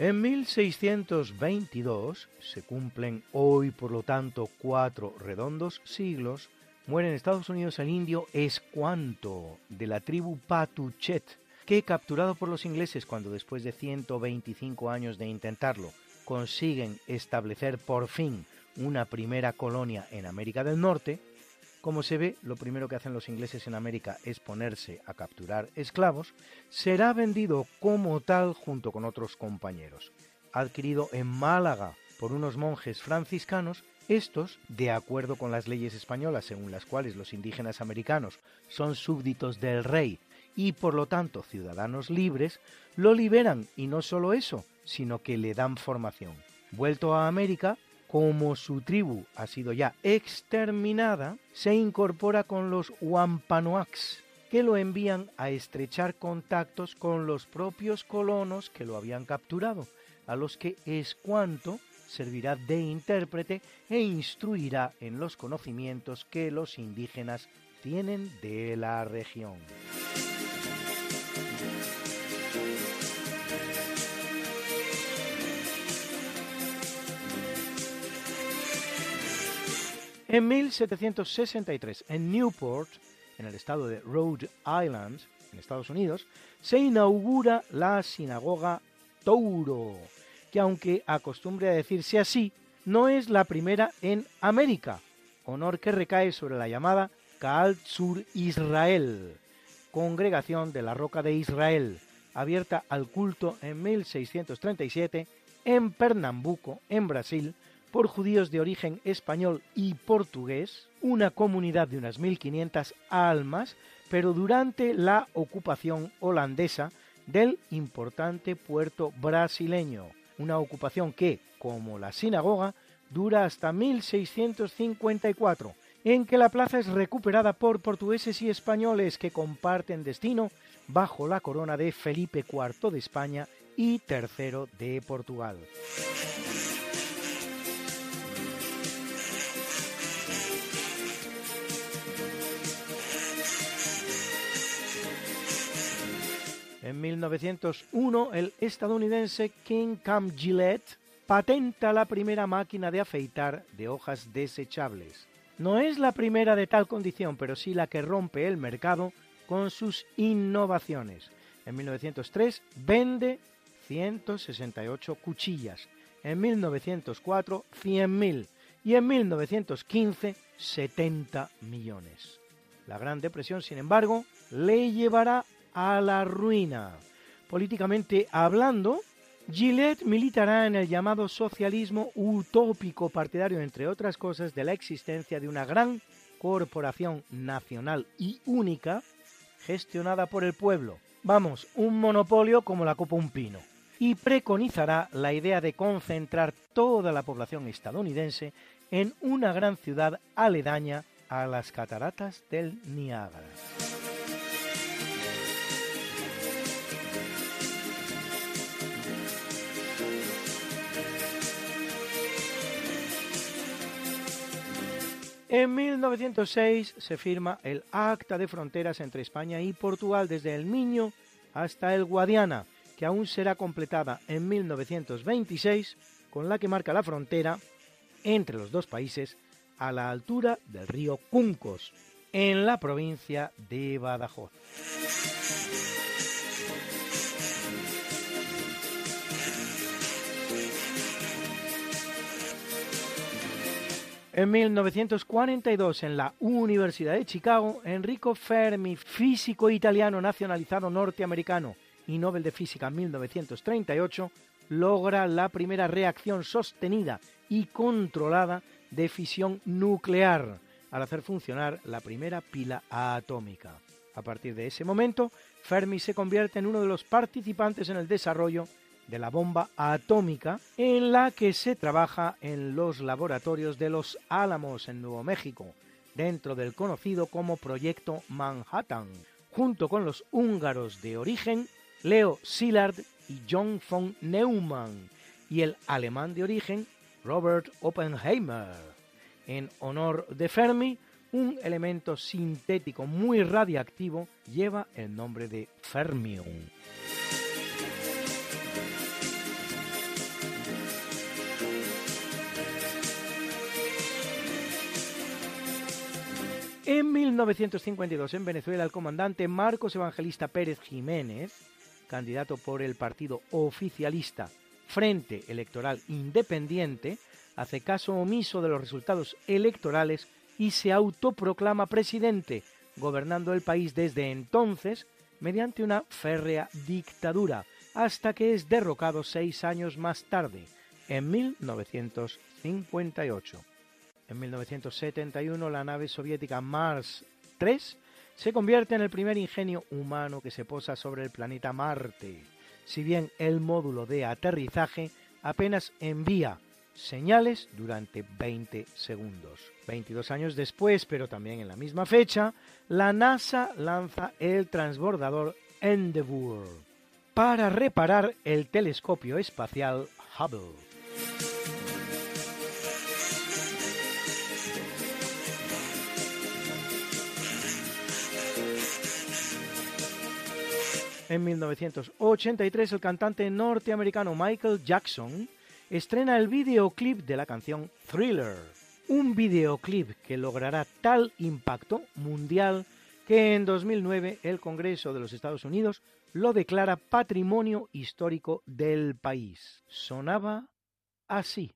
En 1622 se cumplen hoy, por lo tanto, cuatro redondos siglos. Muere en Estados Unidos el indio Escuanto, de la tribu Patuchet, que capturado por los ingleses cuando después de 125 años de intentarlo consiguen establecer por fin una primera colonia en América del Norte, como se ve, lo primero que hacen los ingleses en América es ponerse a capturar esclavos, será vendido como tal junto con otros compañeros. Adquirido en Málaga por unos monjes franciscanos, estos, de acuerdo con las leyes españolas según las cuales los indígenas americanos son súbditos del rey y por lo tanto ciudadanos libres, lo liberan y no solo eso, sino que le dan formación. Vuelto a América, como su tribu ha sido ya exterminada, se incorpora con los Wampanoags, que lo envían a estrechar contactos con los propios colonos que lo habían capturado, a los que Escuanto servirá de intérprete e instruirá en los conocimientos que los indígenas tienen de la región. En 1763, en Newport, en el estado de Rhode Island, en Estados Unidos, se inaugura la sinagoga Touro, que aunque acostumbre a decirse así, no es la primera en América, honor que recae sobre la llamada Kaal Sur Israel, congregación de la Roca de Israel, abierta al culto en 1637 en Pernambuco, en Brasil, por judíos de origen español y portugués, una comunidad de unas 1.500 almas, pero durante la ocupación holandesa del importante puerto brasileño, una ocupación que, como la sinagoga, dura hasta 1654, en que la plaza es recuperada por portugueses y españoles que comparten destino bajo la corona de Felipe IV de España y III de Portugal. En 1901, el estadounidense King Cam Gillette patenta la primera máquina de afeitar de hojas desechables. No es la primera de tal condición, pero sí la que rompe el mercado con sus innovaciones. En 1903 vende 168 cuchillas, en 1904 100.000 y en 1915 70 millones. La Gran Depresión, sin embargo, le llevará a la ruina. Políticamente hablando, Gillette militará en el llamado socialismo utópico partidario, entre otras cosas, de la existencia de una gran corporación nacional y única gestionada por el pueblo. Vamos, un monopolio como la copa un. Y preconizará la idea de concentrar toda la población estadounidense en una gran ciudad aledaña a las cataratas del Niágara. En 1906 se firma el Acta de Fronteras entre España y Portugal desde el Miño hasta el Guadiana, que aún será completada en 1926, con la que marca la frontera entre los dos países a la altura del río Cuncos, en la provincia de Badajoz. En 1942, en la Universidad de Chicago, Enrico Fermi, físico italiano nacionalizado norteamericano y Nobel de Física en 1938, logra la primera reacción sostenida y controlada de fisión nuclear al hacer funcionar la primera pila atómica. A partir de ese momento, Fermi se convierte en uno de los participantes en el desarrollo de la bomba atómica en la que se trabaja en los laboratorios de los Álamos en Nuevo México, dentro del conocido como Proyecto Manhattan, junto con los húngaros de origen Leo Szilard y John von Neumann y el alemán de origen Robert Oppenheimer. En honor de Fermi, un elemento sintético muy radiactivo lleva el nombre de fermium. En 1952 en Venezuela el comandante Marcos Evangelista Pérez Jiménez, candidato por el partido oficialista Frente Electoral Independiente, hace caso omiso de los resultados electorales y se autoproclama presidente, gobernando el país desde entonces mediante una férrea dictadura, hasta que es derrocado seis años más tarde, en 1958. En 1971 la nave soviética Mars 3 se convierte en el primer ingenio humano que se posa sobre el planeta Marte, si bien el módulo de aterrizaje apenas envía señales durante 20 segundos. 22 años después, pero también en la misma fecha, la NASA lanza el transbordador Endeavour para reparar el telescopio espacial Hubble. En 1983 el cantante norteamericano Michael Jackson estrena el videoclip de la canción Thriller, un videoclip que logrará tal impacto mundial que en 2009 el Congreso de los Estados Unidos lo declara patrimonio histórico del país. Sonaba así.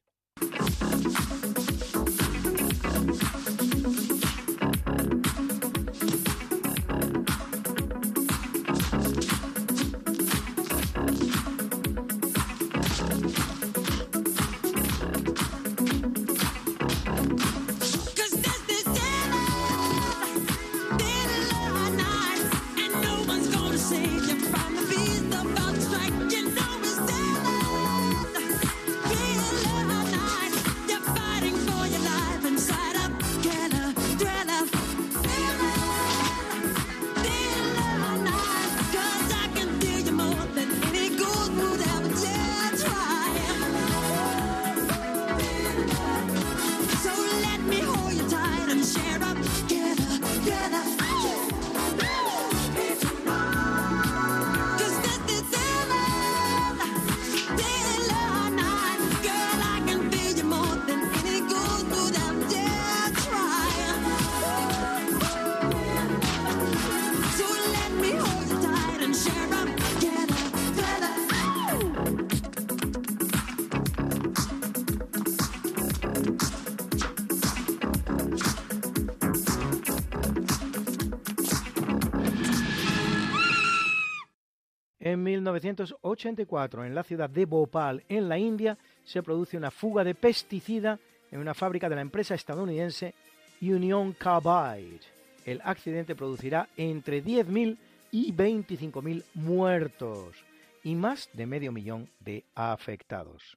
En 1984, en la ciudad de Bhopal, en la India, se produce una fuga de pesticida en una fábrica de la empresa estadounidense Union Carbide. El accidente producirá entre 10.000 y 25.000 muertos y más de medio millón de afectados.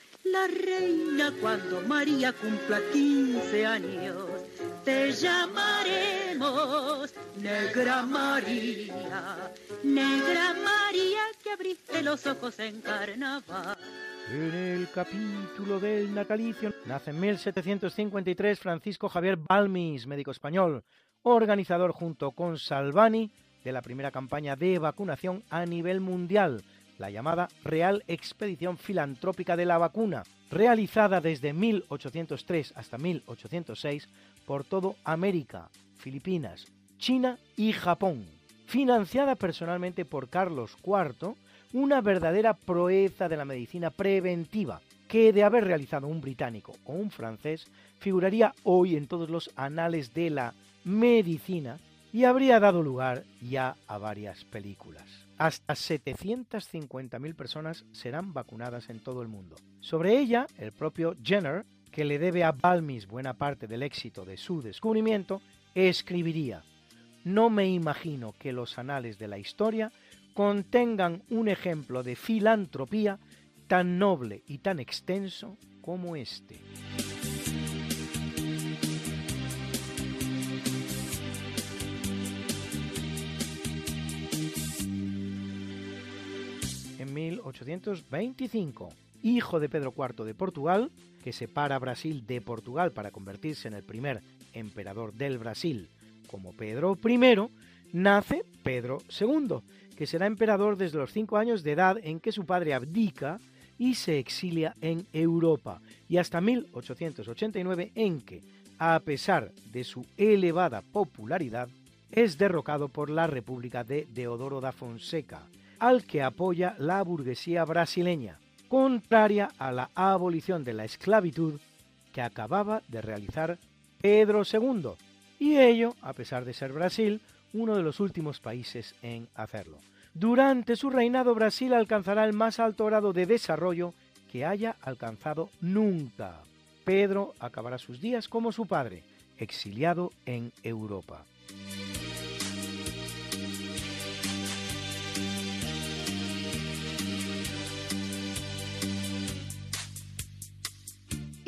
la reina cuando María cumpla 15 años. Te llamaremos Negra María, Negra María que abriste los ojos en carnaval. En el capítulo del natalicio nace en 1753 Francisco Javier Balmis, médico español, organizador junto con Salvani de la primera campaña de vacunación a nivel mundial, la llamada Real Expedición Filantrópica de la Vacuna, realizada desde 1803 hasta 1806 por todo América, Filipinas, China y Japón, financiada personalmente por Carlos IV, una verdadera proeza de la medicina preventiva, que de haber realizado un británico o un francés, figuraría hoy en todos los anales de la medicina y habría dado lugar ya a varias películas. Hasta 750.000 personas serán vacunadas en todo el mundo. Sobre ella, el propio Jenner, que le debe a Balmis buena parte del éxito de su descubrimiento, escribiría, no me imagino que los anales de la historia contengan un ejemplo de filantropía tan noble y tan extenso como este. 1825, hijo de Pedro IV de Portugal, que separa Brasil de Portugal para convertirse en el primer emperador del Brasil como Pedro I, nace Pedro II, que será emperador desde los cinco años de edad en que su padre abdica y se exilia en Europa, y hasta 1889 en que, a pesar de su elevada popularidad, es derrocado por la República de Deodoro da Fonseca, al que apoya la burguesía brasileña, contraria a la abolición de la esclavitud que acababa de realizar Pedro II, y ello a pesar de ser Brasil uno de los últimos países en hacerlo. Durante su reinado Brasil alcanzará el más alto grado de desarrollo que haya alcanzado nunca. Pedro acabará sus días como su padre, exiliado en Europa.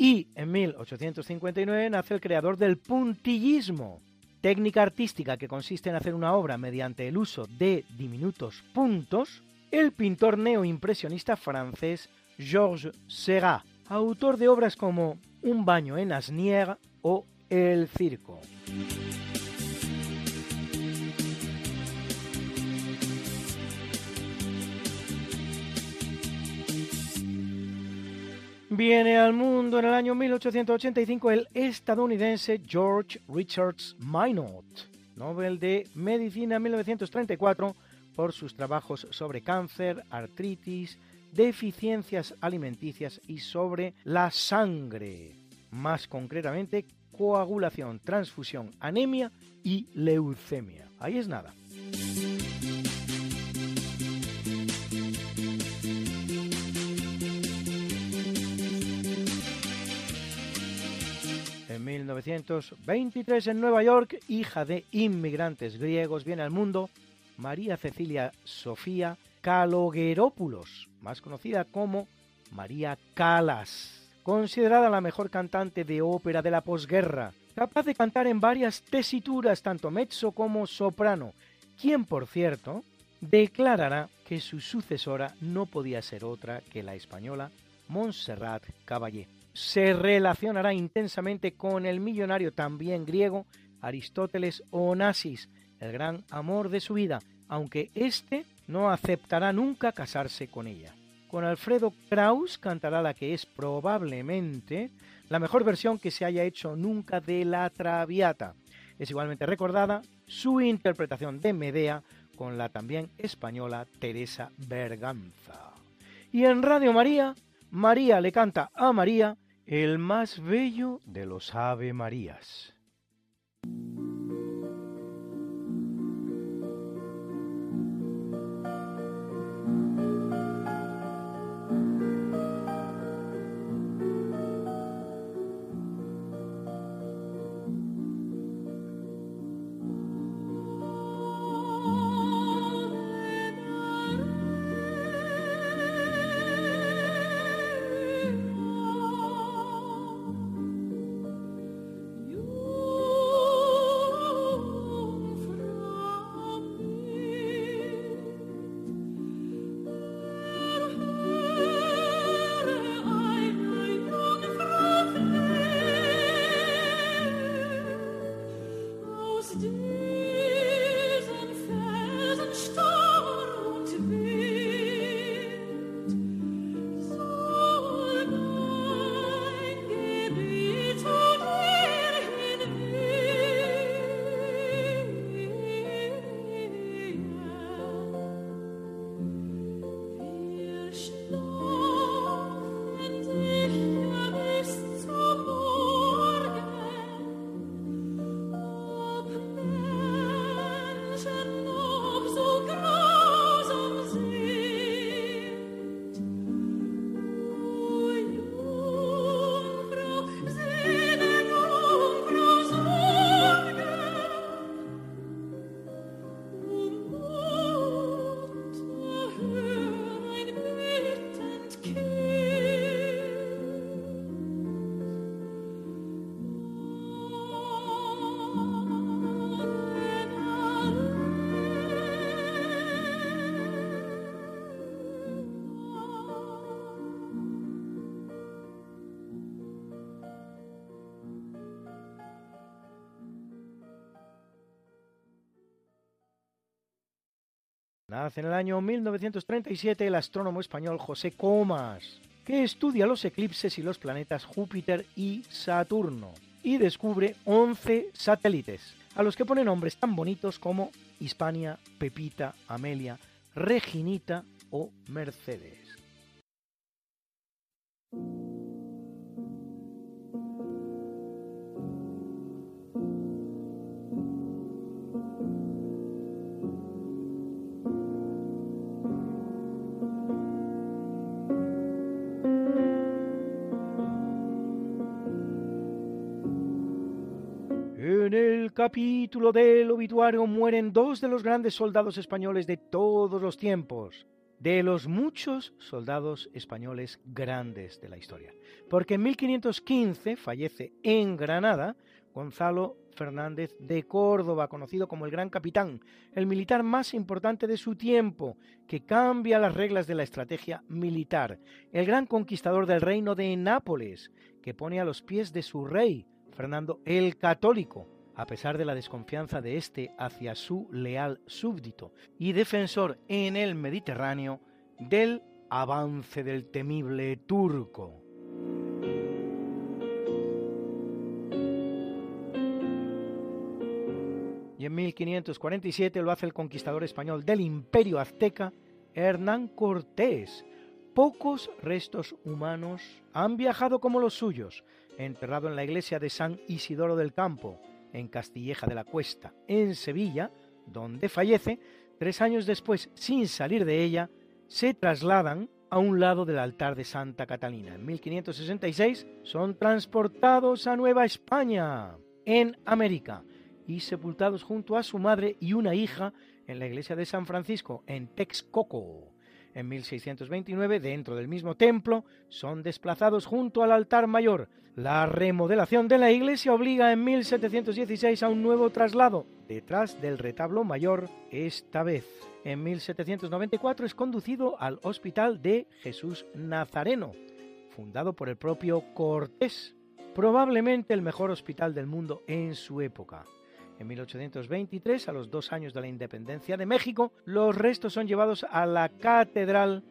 Y en 1859 nace el creador del puntillismo, técnica artística que consiste en hacer una obra mediante el uso de diminutos puntos, el pintor neoimpresionista francés Georges Seurat, autor de obras como Un baño en Asnières o El circo. Viene al mundo en el año 1885 el estadounidense George Richards Minot, Nobel de Medicina 1934 por sus trabajos sobre cáncer, artritis, deficiencias alimenticias y sobre la sangre, más concretamente coagulación, transfusión, anemia y leucemia. Ahí es nada. 1923 en Nueva York, hija de inmigrantes griegos, viene al mundo María Cecilia Sofía Kalogeropoulos, más conocida como María Calas, considerada la mejor cantante de ópera de la posguerra, capaz de cantar en varias tesituras, tanto mezzo como soprano, quien, por cierto, declarará que su sucesora no podía ser otra que la española Montserrat Caballé se relacionará intensamente con el millonario también griego Aristóteles Onassis, el gran amor de su vida, aunque éste no aceptará nunca casarse con ella. Con Alfredo Kraus cantará la que es probablemente la mejor versión que se haya hecho nunca de la Traviata. Es igualmente recordada su interpretación de Medea con la también española Teresa Berganza. Y en Radio María, María le canta a María el más bello de los Ave Marías. Nace en el año 1937 el astrónomo español José Comas, que estudia los eclipses y los planetas Júpiter y Saturno, y descubre 11 satélites, a los que pone nombres tan bonitos como Hispania, Pepita, Amelia, Reginita o Mercedes. Capítulo del obituario mueren dos de los grandes soldados españoles de todos los tiempos, de los muchos soldados españoles grandes de la historia. Porque en 1515 fallece en Granada Gonzalo Fernández de Córdoba, conocido como el Gran Capitán, el militar más importante de su tiempo, que cambia las reglas de la estrategia militar, el gran conquistador del reino de Nápoles, que pone a los pies de su rey, Fernando el Católico, a pesar de la desconfianza de éste hacia su leal súbdito, y defensor en el Mediterráneo del avance del temible turco. Y en 1547 lo hace el conquistador español del imperio azteca, Hernán Cortés. Pocos restos humanos han viajado como los suyos, enterrado en la iglesia de San Isidoro del Campo, en Castilleja de la Cuesta, en Sevilla, donde fallece, tres años después, sin salir de ella, se trasladan a un lado del altar de Santa Catalina. En 1566 son transportados a Nueva España, en América, y sepultados junto a su madre y una hija en la iglesia de San Francisco, en Texcoco. En 1629, dentro del mismo templo, son desplazados junto al altar mayor. La remodelación de la iglesia obliga en 1716 a un nuevo traslado, detrás del retablo mayor esta vez. En 1794 es conducido al Hospital de Jesús Nazareno, fundado por el propio Cortés, probablemente el mejor hospital del mundo en su época. En 1823, a los dos años de la independencia de México, los restos son llevados a la catedral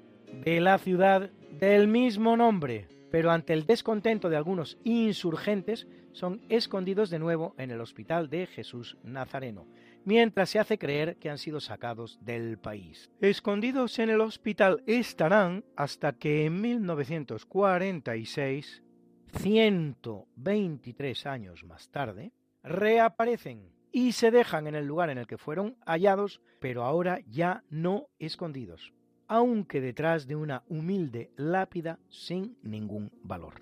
de la ciudad del mismo nombre, pero ante el descontento de algunos insurgentes son escondidos de nuevo en el Hospital de Jesús Nazareno, mientras se hace creer que han sido sacados del país. Escondidos en el hospital estarán hasta que en 1946, 123 años más tarde, reaparecen y se dejan en el lugar en el que fueron hallados, pero ahora ya no escondidos, aunque detrás de una humilde lápida sin ningún valor.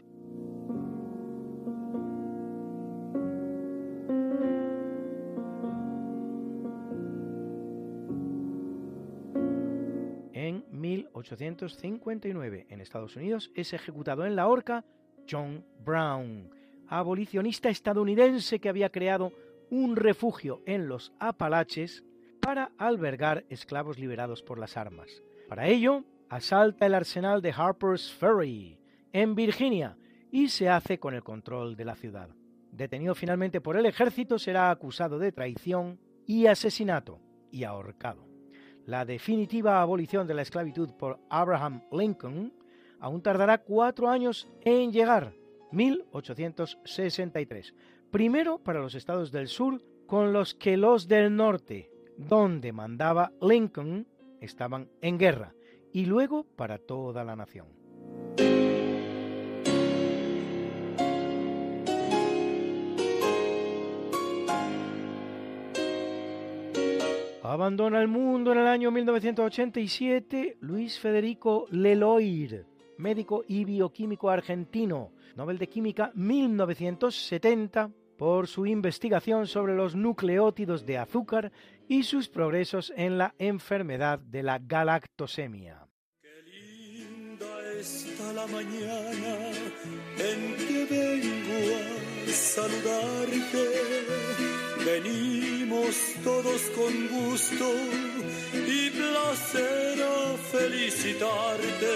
En 1859, en Estados Unidos, es ejecutado en la horca John Brown, abolicionista estadounidense que había creado un refugio en los Apalaches para albergar esclavos liberados por las armas. Para ello, asalta el arsenal de Harper's Ferry, en Virginia, y se hace con el control de la ciudad. Detenido finalmente por el ejército, será acusado de traición y asesinato y ahorcado. La definitiva abolición de la esclavitud por Abraham Lincoln aún tardará cuatro años en llegar, 1863. Primero para los estados del sur, con los que los del norte, donde mandaba Lincoln, estaban en guerra, y luego para toda la nación. Abandona el mundo en el año 1987 Luis Federico Leloir, médico y bioquímico argentino, Nobel de Química 1970 por su investigación sobre los nucleótidos de azúcar y sus progresos en la enfermedad de la galactosemia. está la mañana en que vengo a saludarte. Venimos todos con gusto y placer a felicitarte.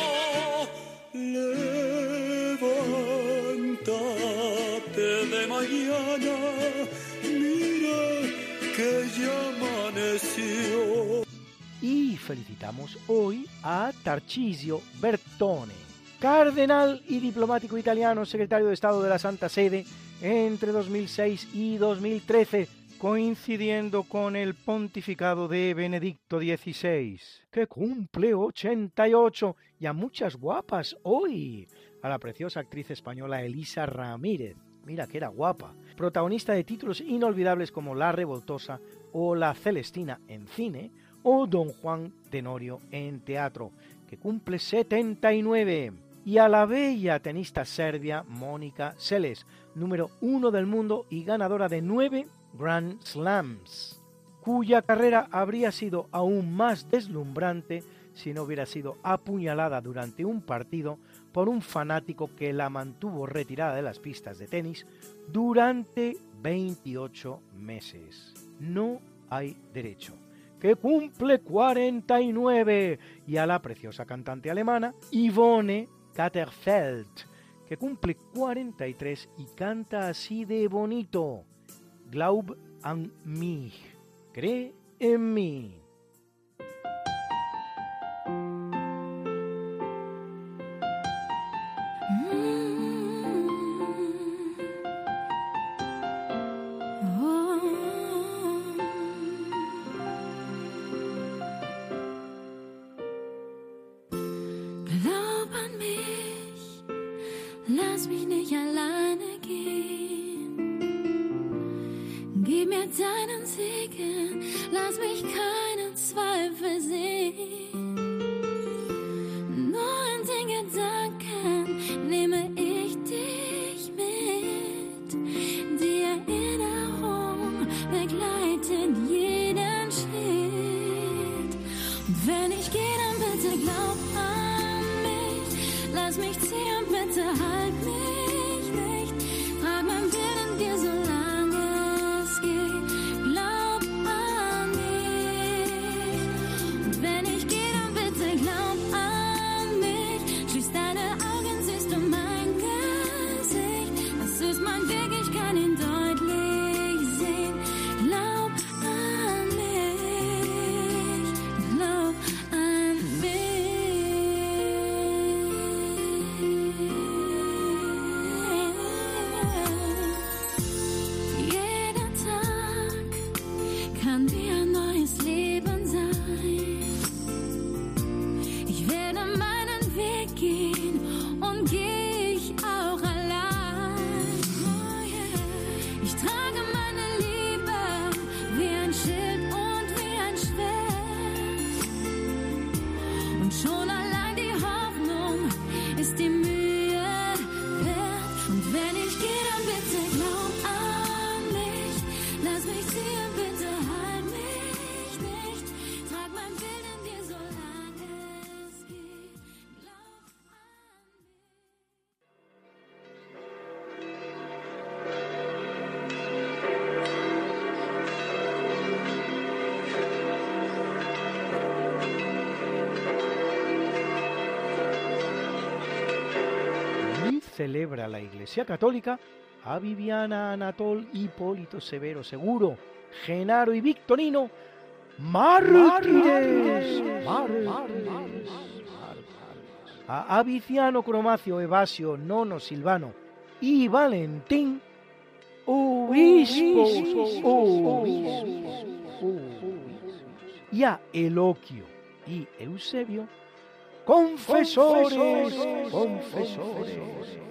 Que ya amaneció. Y felicitamos hoy a Tarcisio Bertone, cardenal y diplomático italiano, secretario de Estado de la Santa Sede entre 2006 y 2013, coincidiendo con el pontificado de Benedicto XVI, que cumple 88 y a muchas guapas hoy, a la preciosa actriz española Elisa Ramírez, mira que era guapa, protagonista de títulos inolvidables como La Revoltosa o La Celestina en cine, o Don Juan Tenorio en teatro, que cumple 79, y a la bella tenista serbia Mónica Seles, número uno del mundo y ganadora de nueve Grand Slams, cuya carrera habría sido aún más deslumbrante si no hubiera sido apuñalada durante un partido por un fanático que la mantuvo retirada de las pistas de tenis durante 28 meses. No hay derecho que cumple 49, y a la preciosa cantante alemana Yvonne Katterfeld, que cumple 43 y canta así de bonito. Glaub an mich, cree en mí. Deinen Segen, lass mich keinen Zweifel sehen. Celebra la Iglesia Católica a Viviana, Anatol, Hipólito, Severo, Seguro, Genaro y Victorino, mártires, a Aviciano, Cromacio, Evasio, Nono, Silvano y Valentín, obispos, y a Eloquio y Eusebio, confesores, confesores,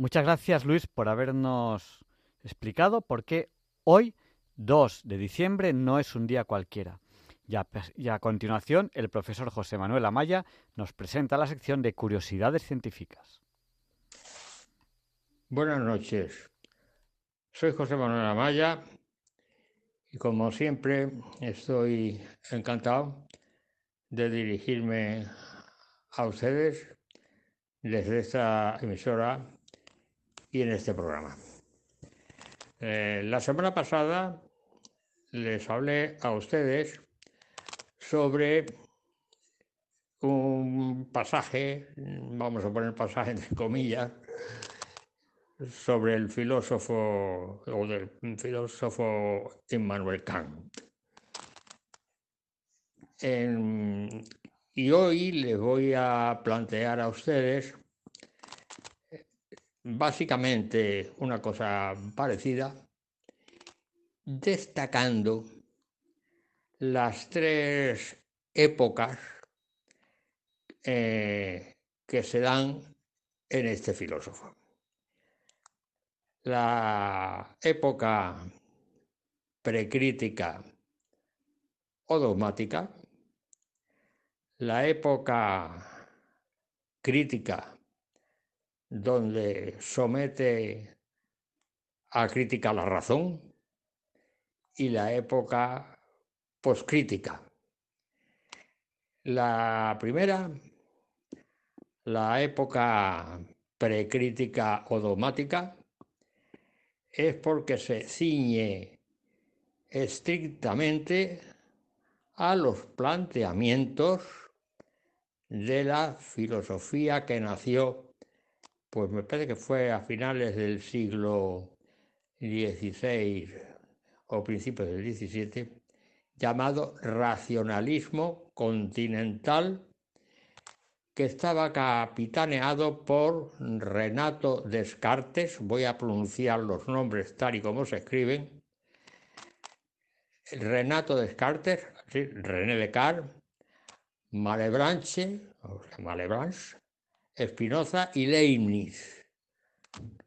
Muchas gracias, Luis, por habernos explicado por qué hoy, 2 de diciembre, no es un día cualquiera. Y a, a continuación, el profesor José Manuel Amaya nos presenta la sección de curiosidades científicas. Buenas noches. Soy José Manuel Amaya y como siempre estoy encantado de dirigirme a ustedes desde esta emisora y en este programa. Eh, la semana pasada les hablé a ustedes sobre un pasaje, vamos a poner pasaje entre comillas, sobre el filósofo o del filósofo Immanuel Kant. Y hoy les voy a plantear a ustedes básicamente una cosa parecida, destacando las tres épocas eh, que se dan en este filósofo. La época precrítica o dogmática, la época crítica, donde somete a crítica la razón, y la época poscrítica. La primera, la época precrítica o dogmática, es porque se ciñe estrictamente a los planteamientos de la filosofía que nació, pues me parece que fue a finales del siglo XVI o principios del XVII, llamado racionalismo continental, que estaba capitaneado por Renato Descartes, voy a pronunciar los nombres tal y como se escriben, Renato Descartes, René Descartes, Malebranche, o sea, Malebranche, Spinoza y Leibniz.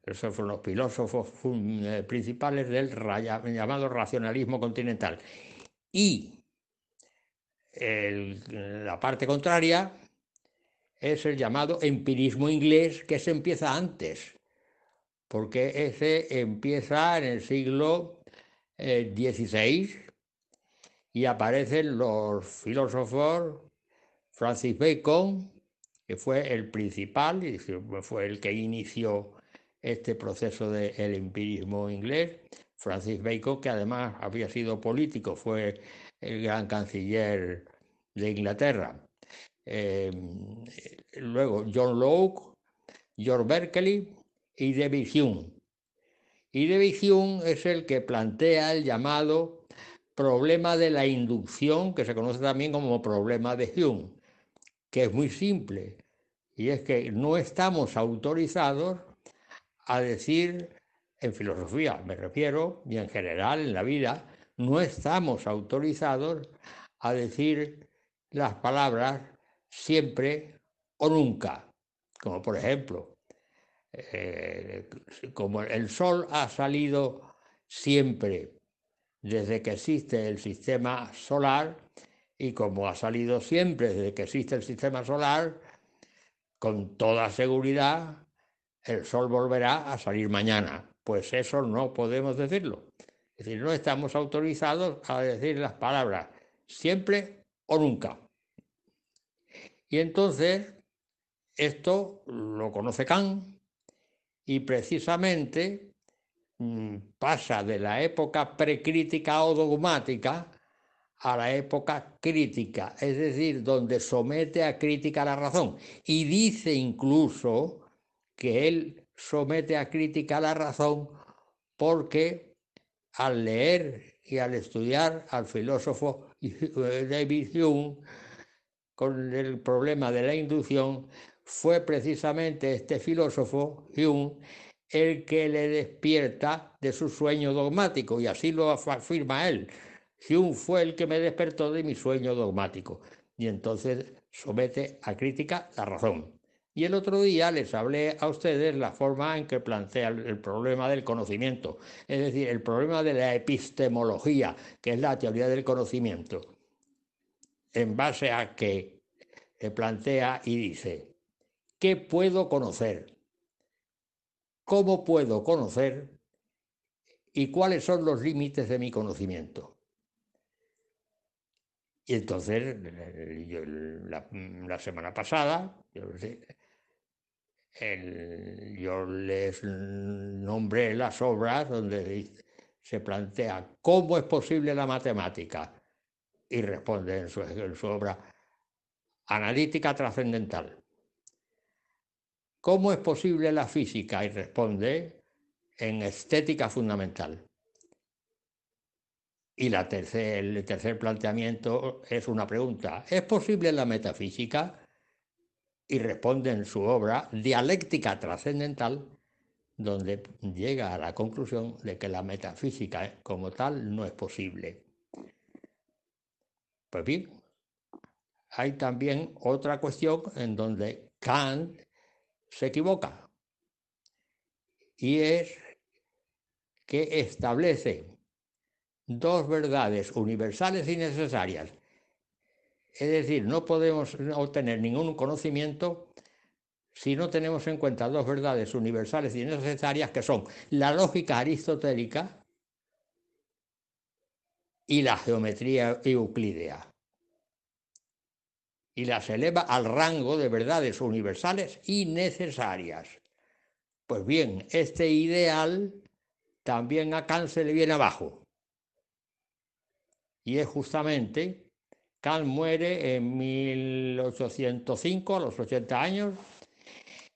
Esos fueron los filósofos eh, principales del llamado racionalismo continental. Y la parte contraria es el llamado empirismo inglés, que se empieza antes, porque ese empieza en el siglo eh, XVI y aparecen los filósofos Francis Bacon, que fue el principal y fue el que inició este proceso del empirismo inglés. Francis Bacon, que además había sido político, fue el gran canciller de Inglaterra. Eh, luego John Locke, George Berkeley y David Hume. Y David Hume es el que plantea el llamado problema de la inducción, que se conoce también como problema de Hume, que es muy simple, y es que no estamos autorizados a decir, en filosofía me refiero, y en general en la vida, no estamos autorizados a decir las palabras siempre o nunca, como por ejemplo, eh, como el sol ha salido siempre desde que existe el sistema solar y como ha salido siempre desde que existe el sistema solar, con toda seguridad el sol volverá a salir mañana. Pues eso no podemos decirlo. Es decir, no estamos autorizados a decir las palabras siempre o nunca. Y entonces, esto lo conoce Kant y precisamente mm, pasa de la época precrítica o dogmática a la época crítica, es decir, donde somete a crítica la razón. Y dice incluso que él somete a crítica la razón porque al leer y al estudiar al filósofo David Hume con el problema de la inducción, fue precisamente este filósofo Hume el que le despierta de su sueño dogmático, y así lo afirma él. Hume fue el que me despertó de mi sueño dogmático, y entonces somete a crítica la razón. Y el otro día les hablé a ustedes la forma en que plantea el, problema del conocimiento, es decir, el problema de la epistemología, que es la teoría del conocimiento, en base a que plantea y dice, ¿qué puedo conocer? ¿Cómo puedo conocer? ¿Y cuáles son los límites de mi conocimiento? Y entonces, eh, yo, la, la semana pasada, yo, les nombré las obras donde se plantea cómo es posible la matemática y responde en su obra Analítica trascendental. ¿Cómo es posible la física? Y responde en Estética fundamental. Y la el tercer planteamiento es una pregunta. ¿Es posible la metafísica? Y responde en su obra Dialéctica trascendental, donde llega a la conclusión de que la metafísica como tal no es posible. Pues bien, hay también otra cuestión en donde Kant se equivoca, y es que establece dos verdades universales y necesarias. Es decir, no podemos obtener ningún conocimiento si no tenemos en cuenta dos verdades universales y necesarias que son la lógica aristotélica y la geometría euclídea. Y las eleva al rango de verdades universales y necesarias. Pues bien, este ideal también a Kant le viene abajo. Y es justamente, Kant muere en 1805, a los 80 años,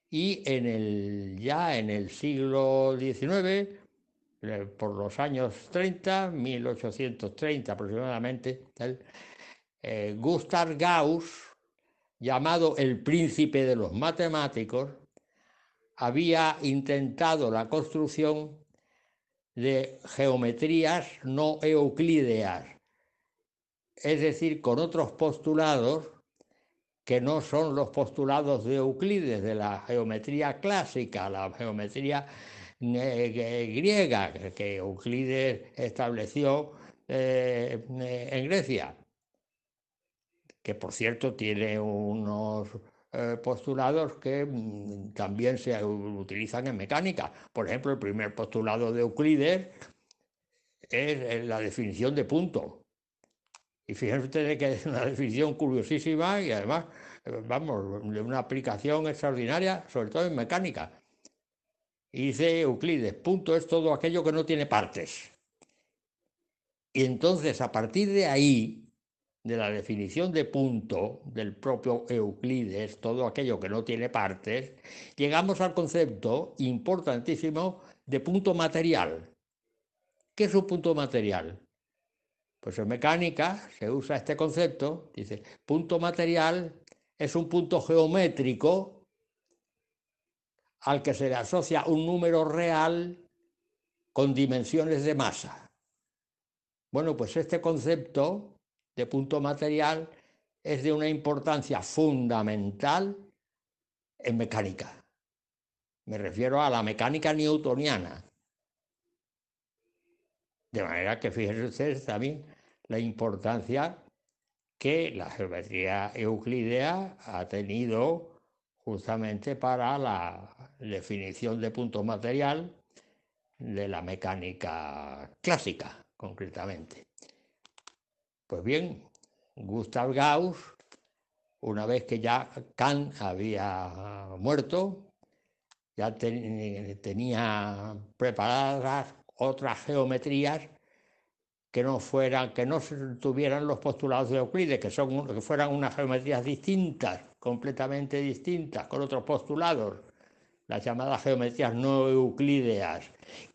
y en el, ya en el siglo XIX, eh, por los años 30, 1830 aproximadamente, tal, eh, Gustav Gauss, llamado el príncipe de los matemáticos, había intentado la construcción de geometrías no euclídeas, es decir, con otros postulados que no son los postulados de Euclides, de la geometría clásica, la geometría eh, griega que Euclides estableció eh, en Grecia, que por cierto tiene unos eh, postulados que mm, también se utilizan en mecánica. Por ejemplo, el primer postulado de Euclides es eh, la definición de punto. Y fíjense que es una definición curiosísima y además, vamos, de una aplicación extraordinaria, sobre todo en mecánica. Dice Euclides, punto es todo aquello que no tiene partes. Y entonces, a partir de ahí, de la definición de punto del propio Euclides, todo aquello que no tiene partes, llegamos al concepto importantísimo de punto material. ¿Qué es un punto material? Pues en mecánica se usa este concepto, dice, punto material es un punto geométrico al que se le asocia un número real con dimensiones de masa. Bueno, pues este concepto de punto material es de una importancia fundamental en mecánica. Me refiero a la mecánica newtoniana. De manera que fíjense ustedes también la importancia que la geometría euclídea ha tenido justamente para la definición de punto material de la mecánica clásica, concretamente. Pues bien, Gustav Gauss, una vez que ya Kant había muerto, ya ten- tenía preparadas otras geometrías que no fueran, que no tuvieran los postulados de Euclides, que son que fueran unas geometrías distintas, completamente distintas, con otros postulados, las llamadas geometrías no euclídeas,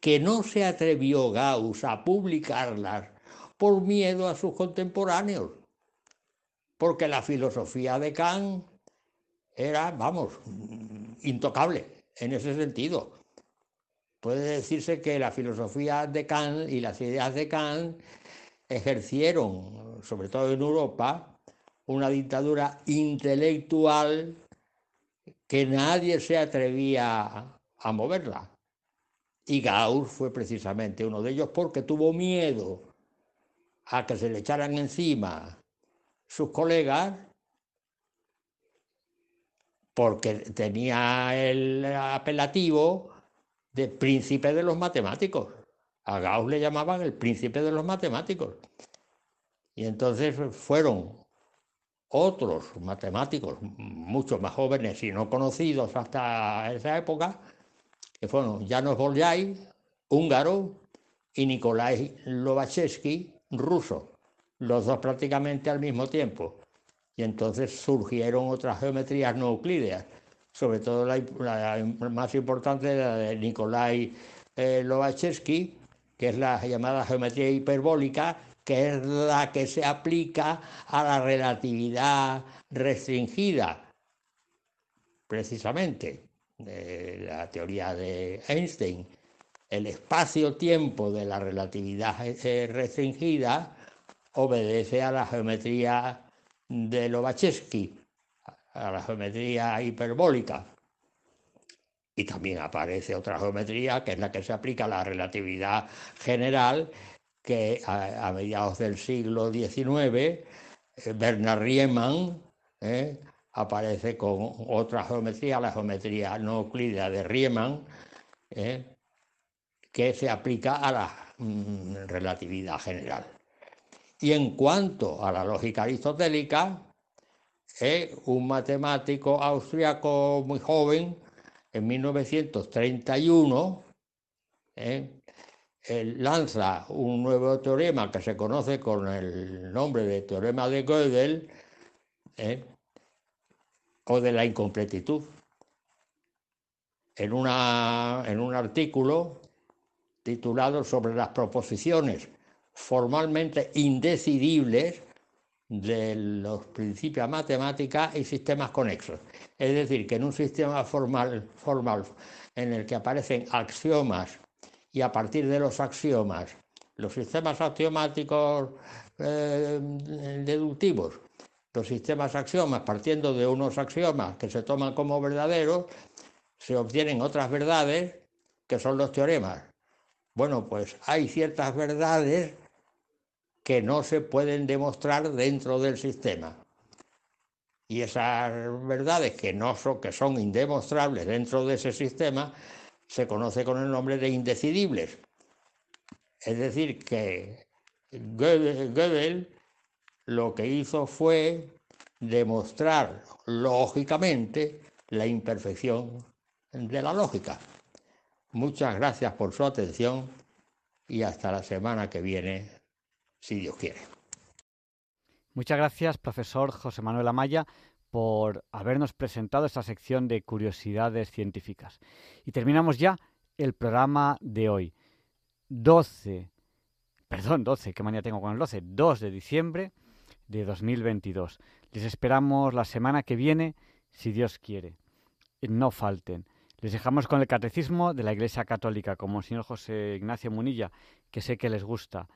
que no se atrevió Gauss a publicarlas por miedo a sus contemporáneos, porque la filosofía de Kant era, vamos, intocable en ese sentido. Puede decirse que la filosofía de Kant y las ideas de Kant ejercieron, sobre todo en Europa, una dictadura intelectual que nadie se atrevía a moverla. Y Gauss fue precisamente uno de ellos porque tuvo miedo a que se le echaran encima sus colegas porque tenía el apelativo de príncipe de los matemáticos. A Gauss le llamaban el príncipe de los matemáticos. Y entonces fueron otros matemáticos, mucho más jóvenes y no conocidos hasta esa época, que fueron Janos Bolyai, húngaro, y Nikolai Lobachevsky, ruso, los dos prácticamente al mismo tiempo. Y entonces surgieron otras geometrías no euclídeas, sobre todo la, más importante, la de Nikolai eh, Lobachevsky, que es la llamada geometría hiperbólica, que es la que se aplica a la relatividad restringida, precisamente, de la teoría de Einstein. El espacio-tiempo de la relatividad eh, restringida obedece a la geometría de Lobachevsky, a la geometría hiperbólica. Y también aparece otra geometría que es la que se aplica a la relatividad general, que a, mediados del siglo XIX, eh, Bernard Riemann eh, aparece con otra geometría, la geometría no euclídea de Riemann, eh, que se aplica a la mm, relatividad general. Y en cuanto a la lógica aristotélica, un matemático austriaco muy joven, en 1931, lanza un nuevo teorema que se conoce con el nombre de teorema de Gödel ¿eh? o de la incompletitud. En, una, en un artículo titulado sobre las proposiciones formalmente indecidibles de los principios matemáticas y sistemas conexos. Es decir, que en un sistema formal, formal en el que aparecen axiomas y a partir de los axiomas, los sistemas axiomáticos eh, deductivos, los sistemas axiomas partiendo de unos axiomas que se toman como verdaderos, se obtienen otras verdades que son los teoremas. Bueno, pues hay ciertas verdades que no se pueden demostrar dentro del sistema. Y esas verdades que, no son, que son indemostrables dentro de ese sistema se conoce con el nombre de indecidibles. Es decir, que Gödel lo que hizo fue demostrar lógicamente la imperfección de la lógica. Muchas gracias por su atención y hasta la semana que viene, si Dios quiere. Muchas gracias, profesor José Manuel Amaya por habernos presentado esta sección de curiosidades científicas. Y terminamos ya el programa de hoy. 12, perdón, 12, qué manía tengo con el 12, 2 de diciembre de 2022. Les esperamos la semana que viene, si Dios quiere. No falten. Les dejamos con el catecismo de la Iglesia Católica, como el señor José Ignacio Munilla, que sé que les gusta.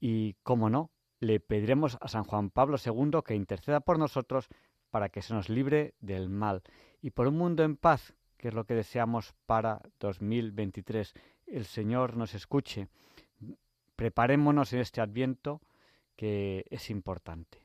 Y, como no, le pediremos a San Juan Pablo II que interceda por nosotros para que se nos libre del mal y por un mundo en paz, que es lo que deseamos para 2023. El Señor nos escuche. Preparémonos en este adviento que es importante.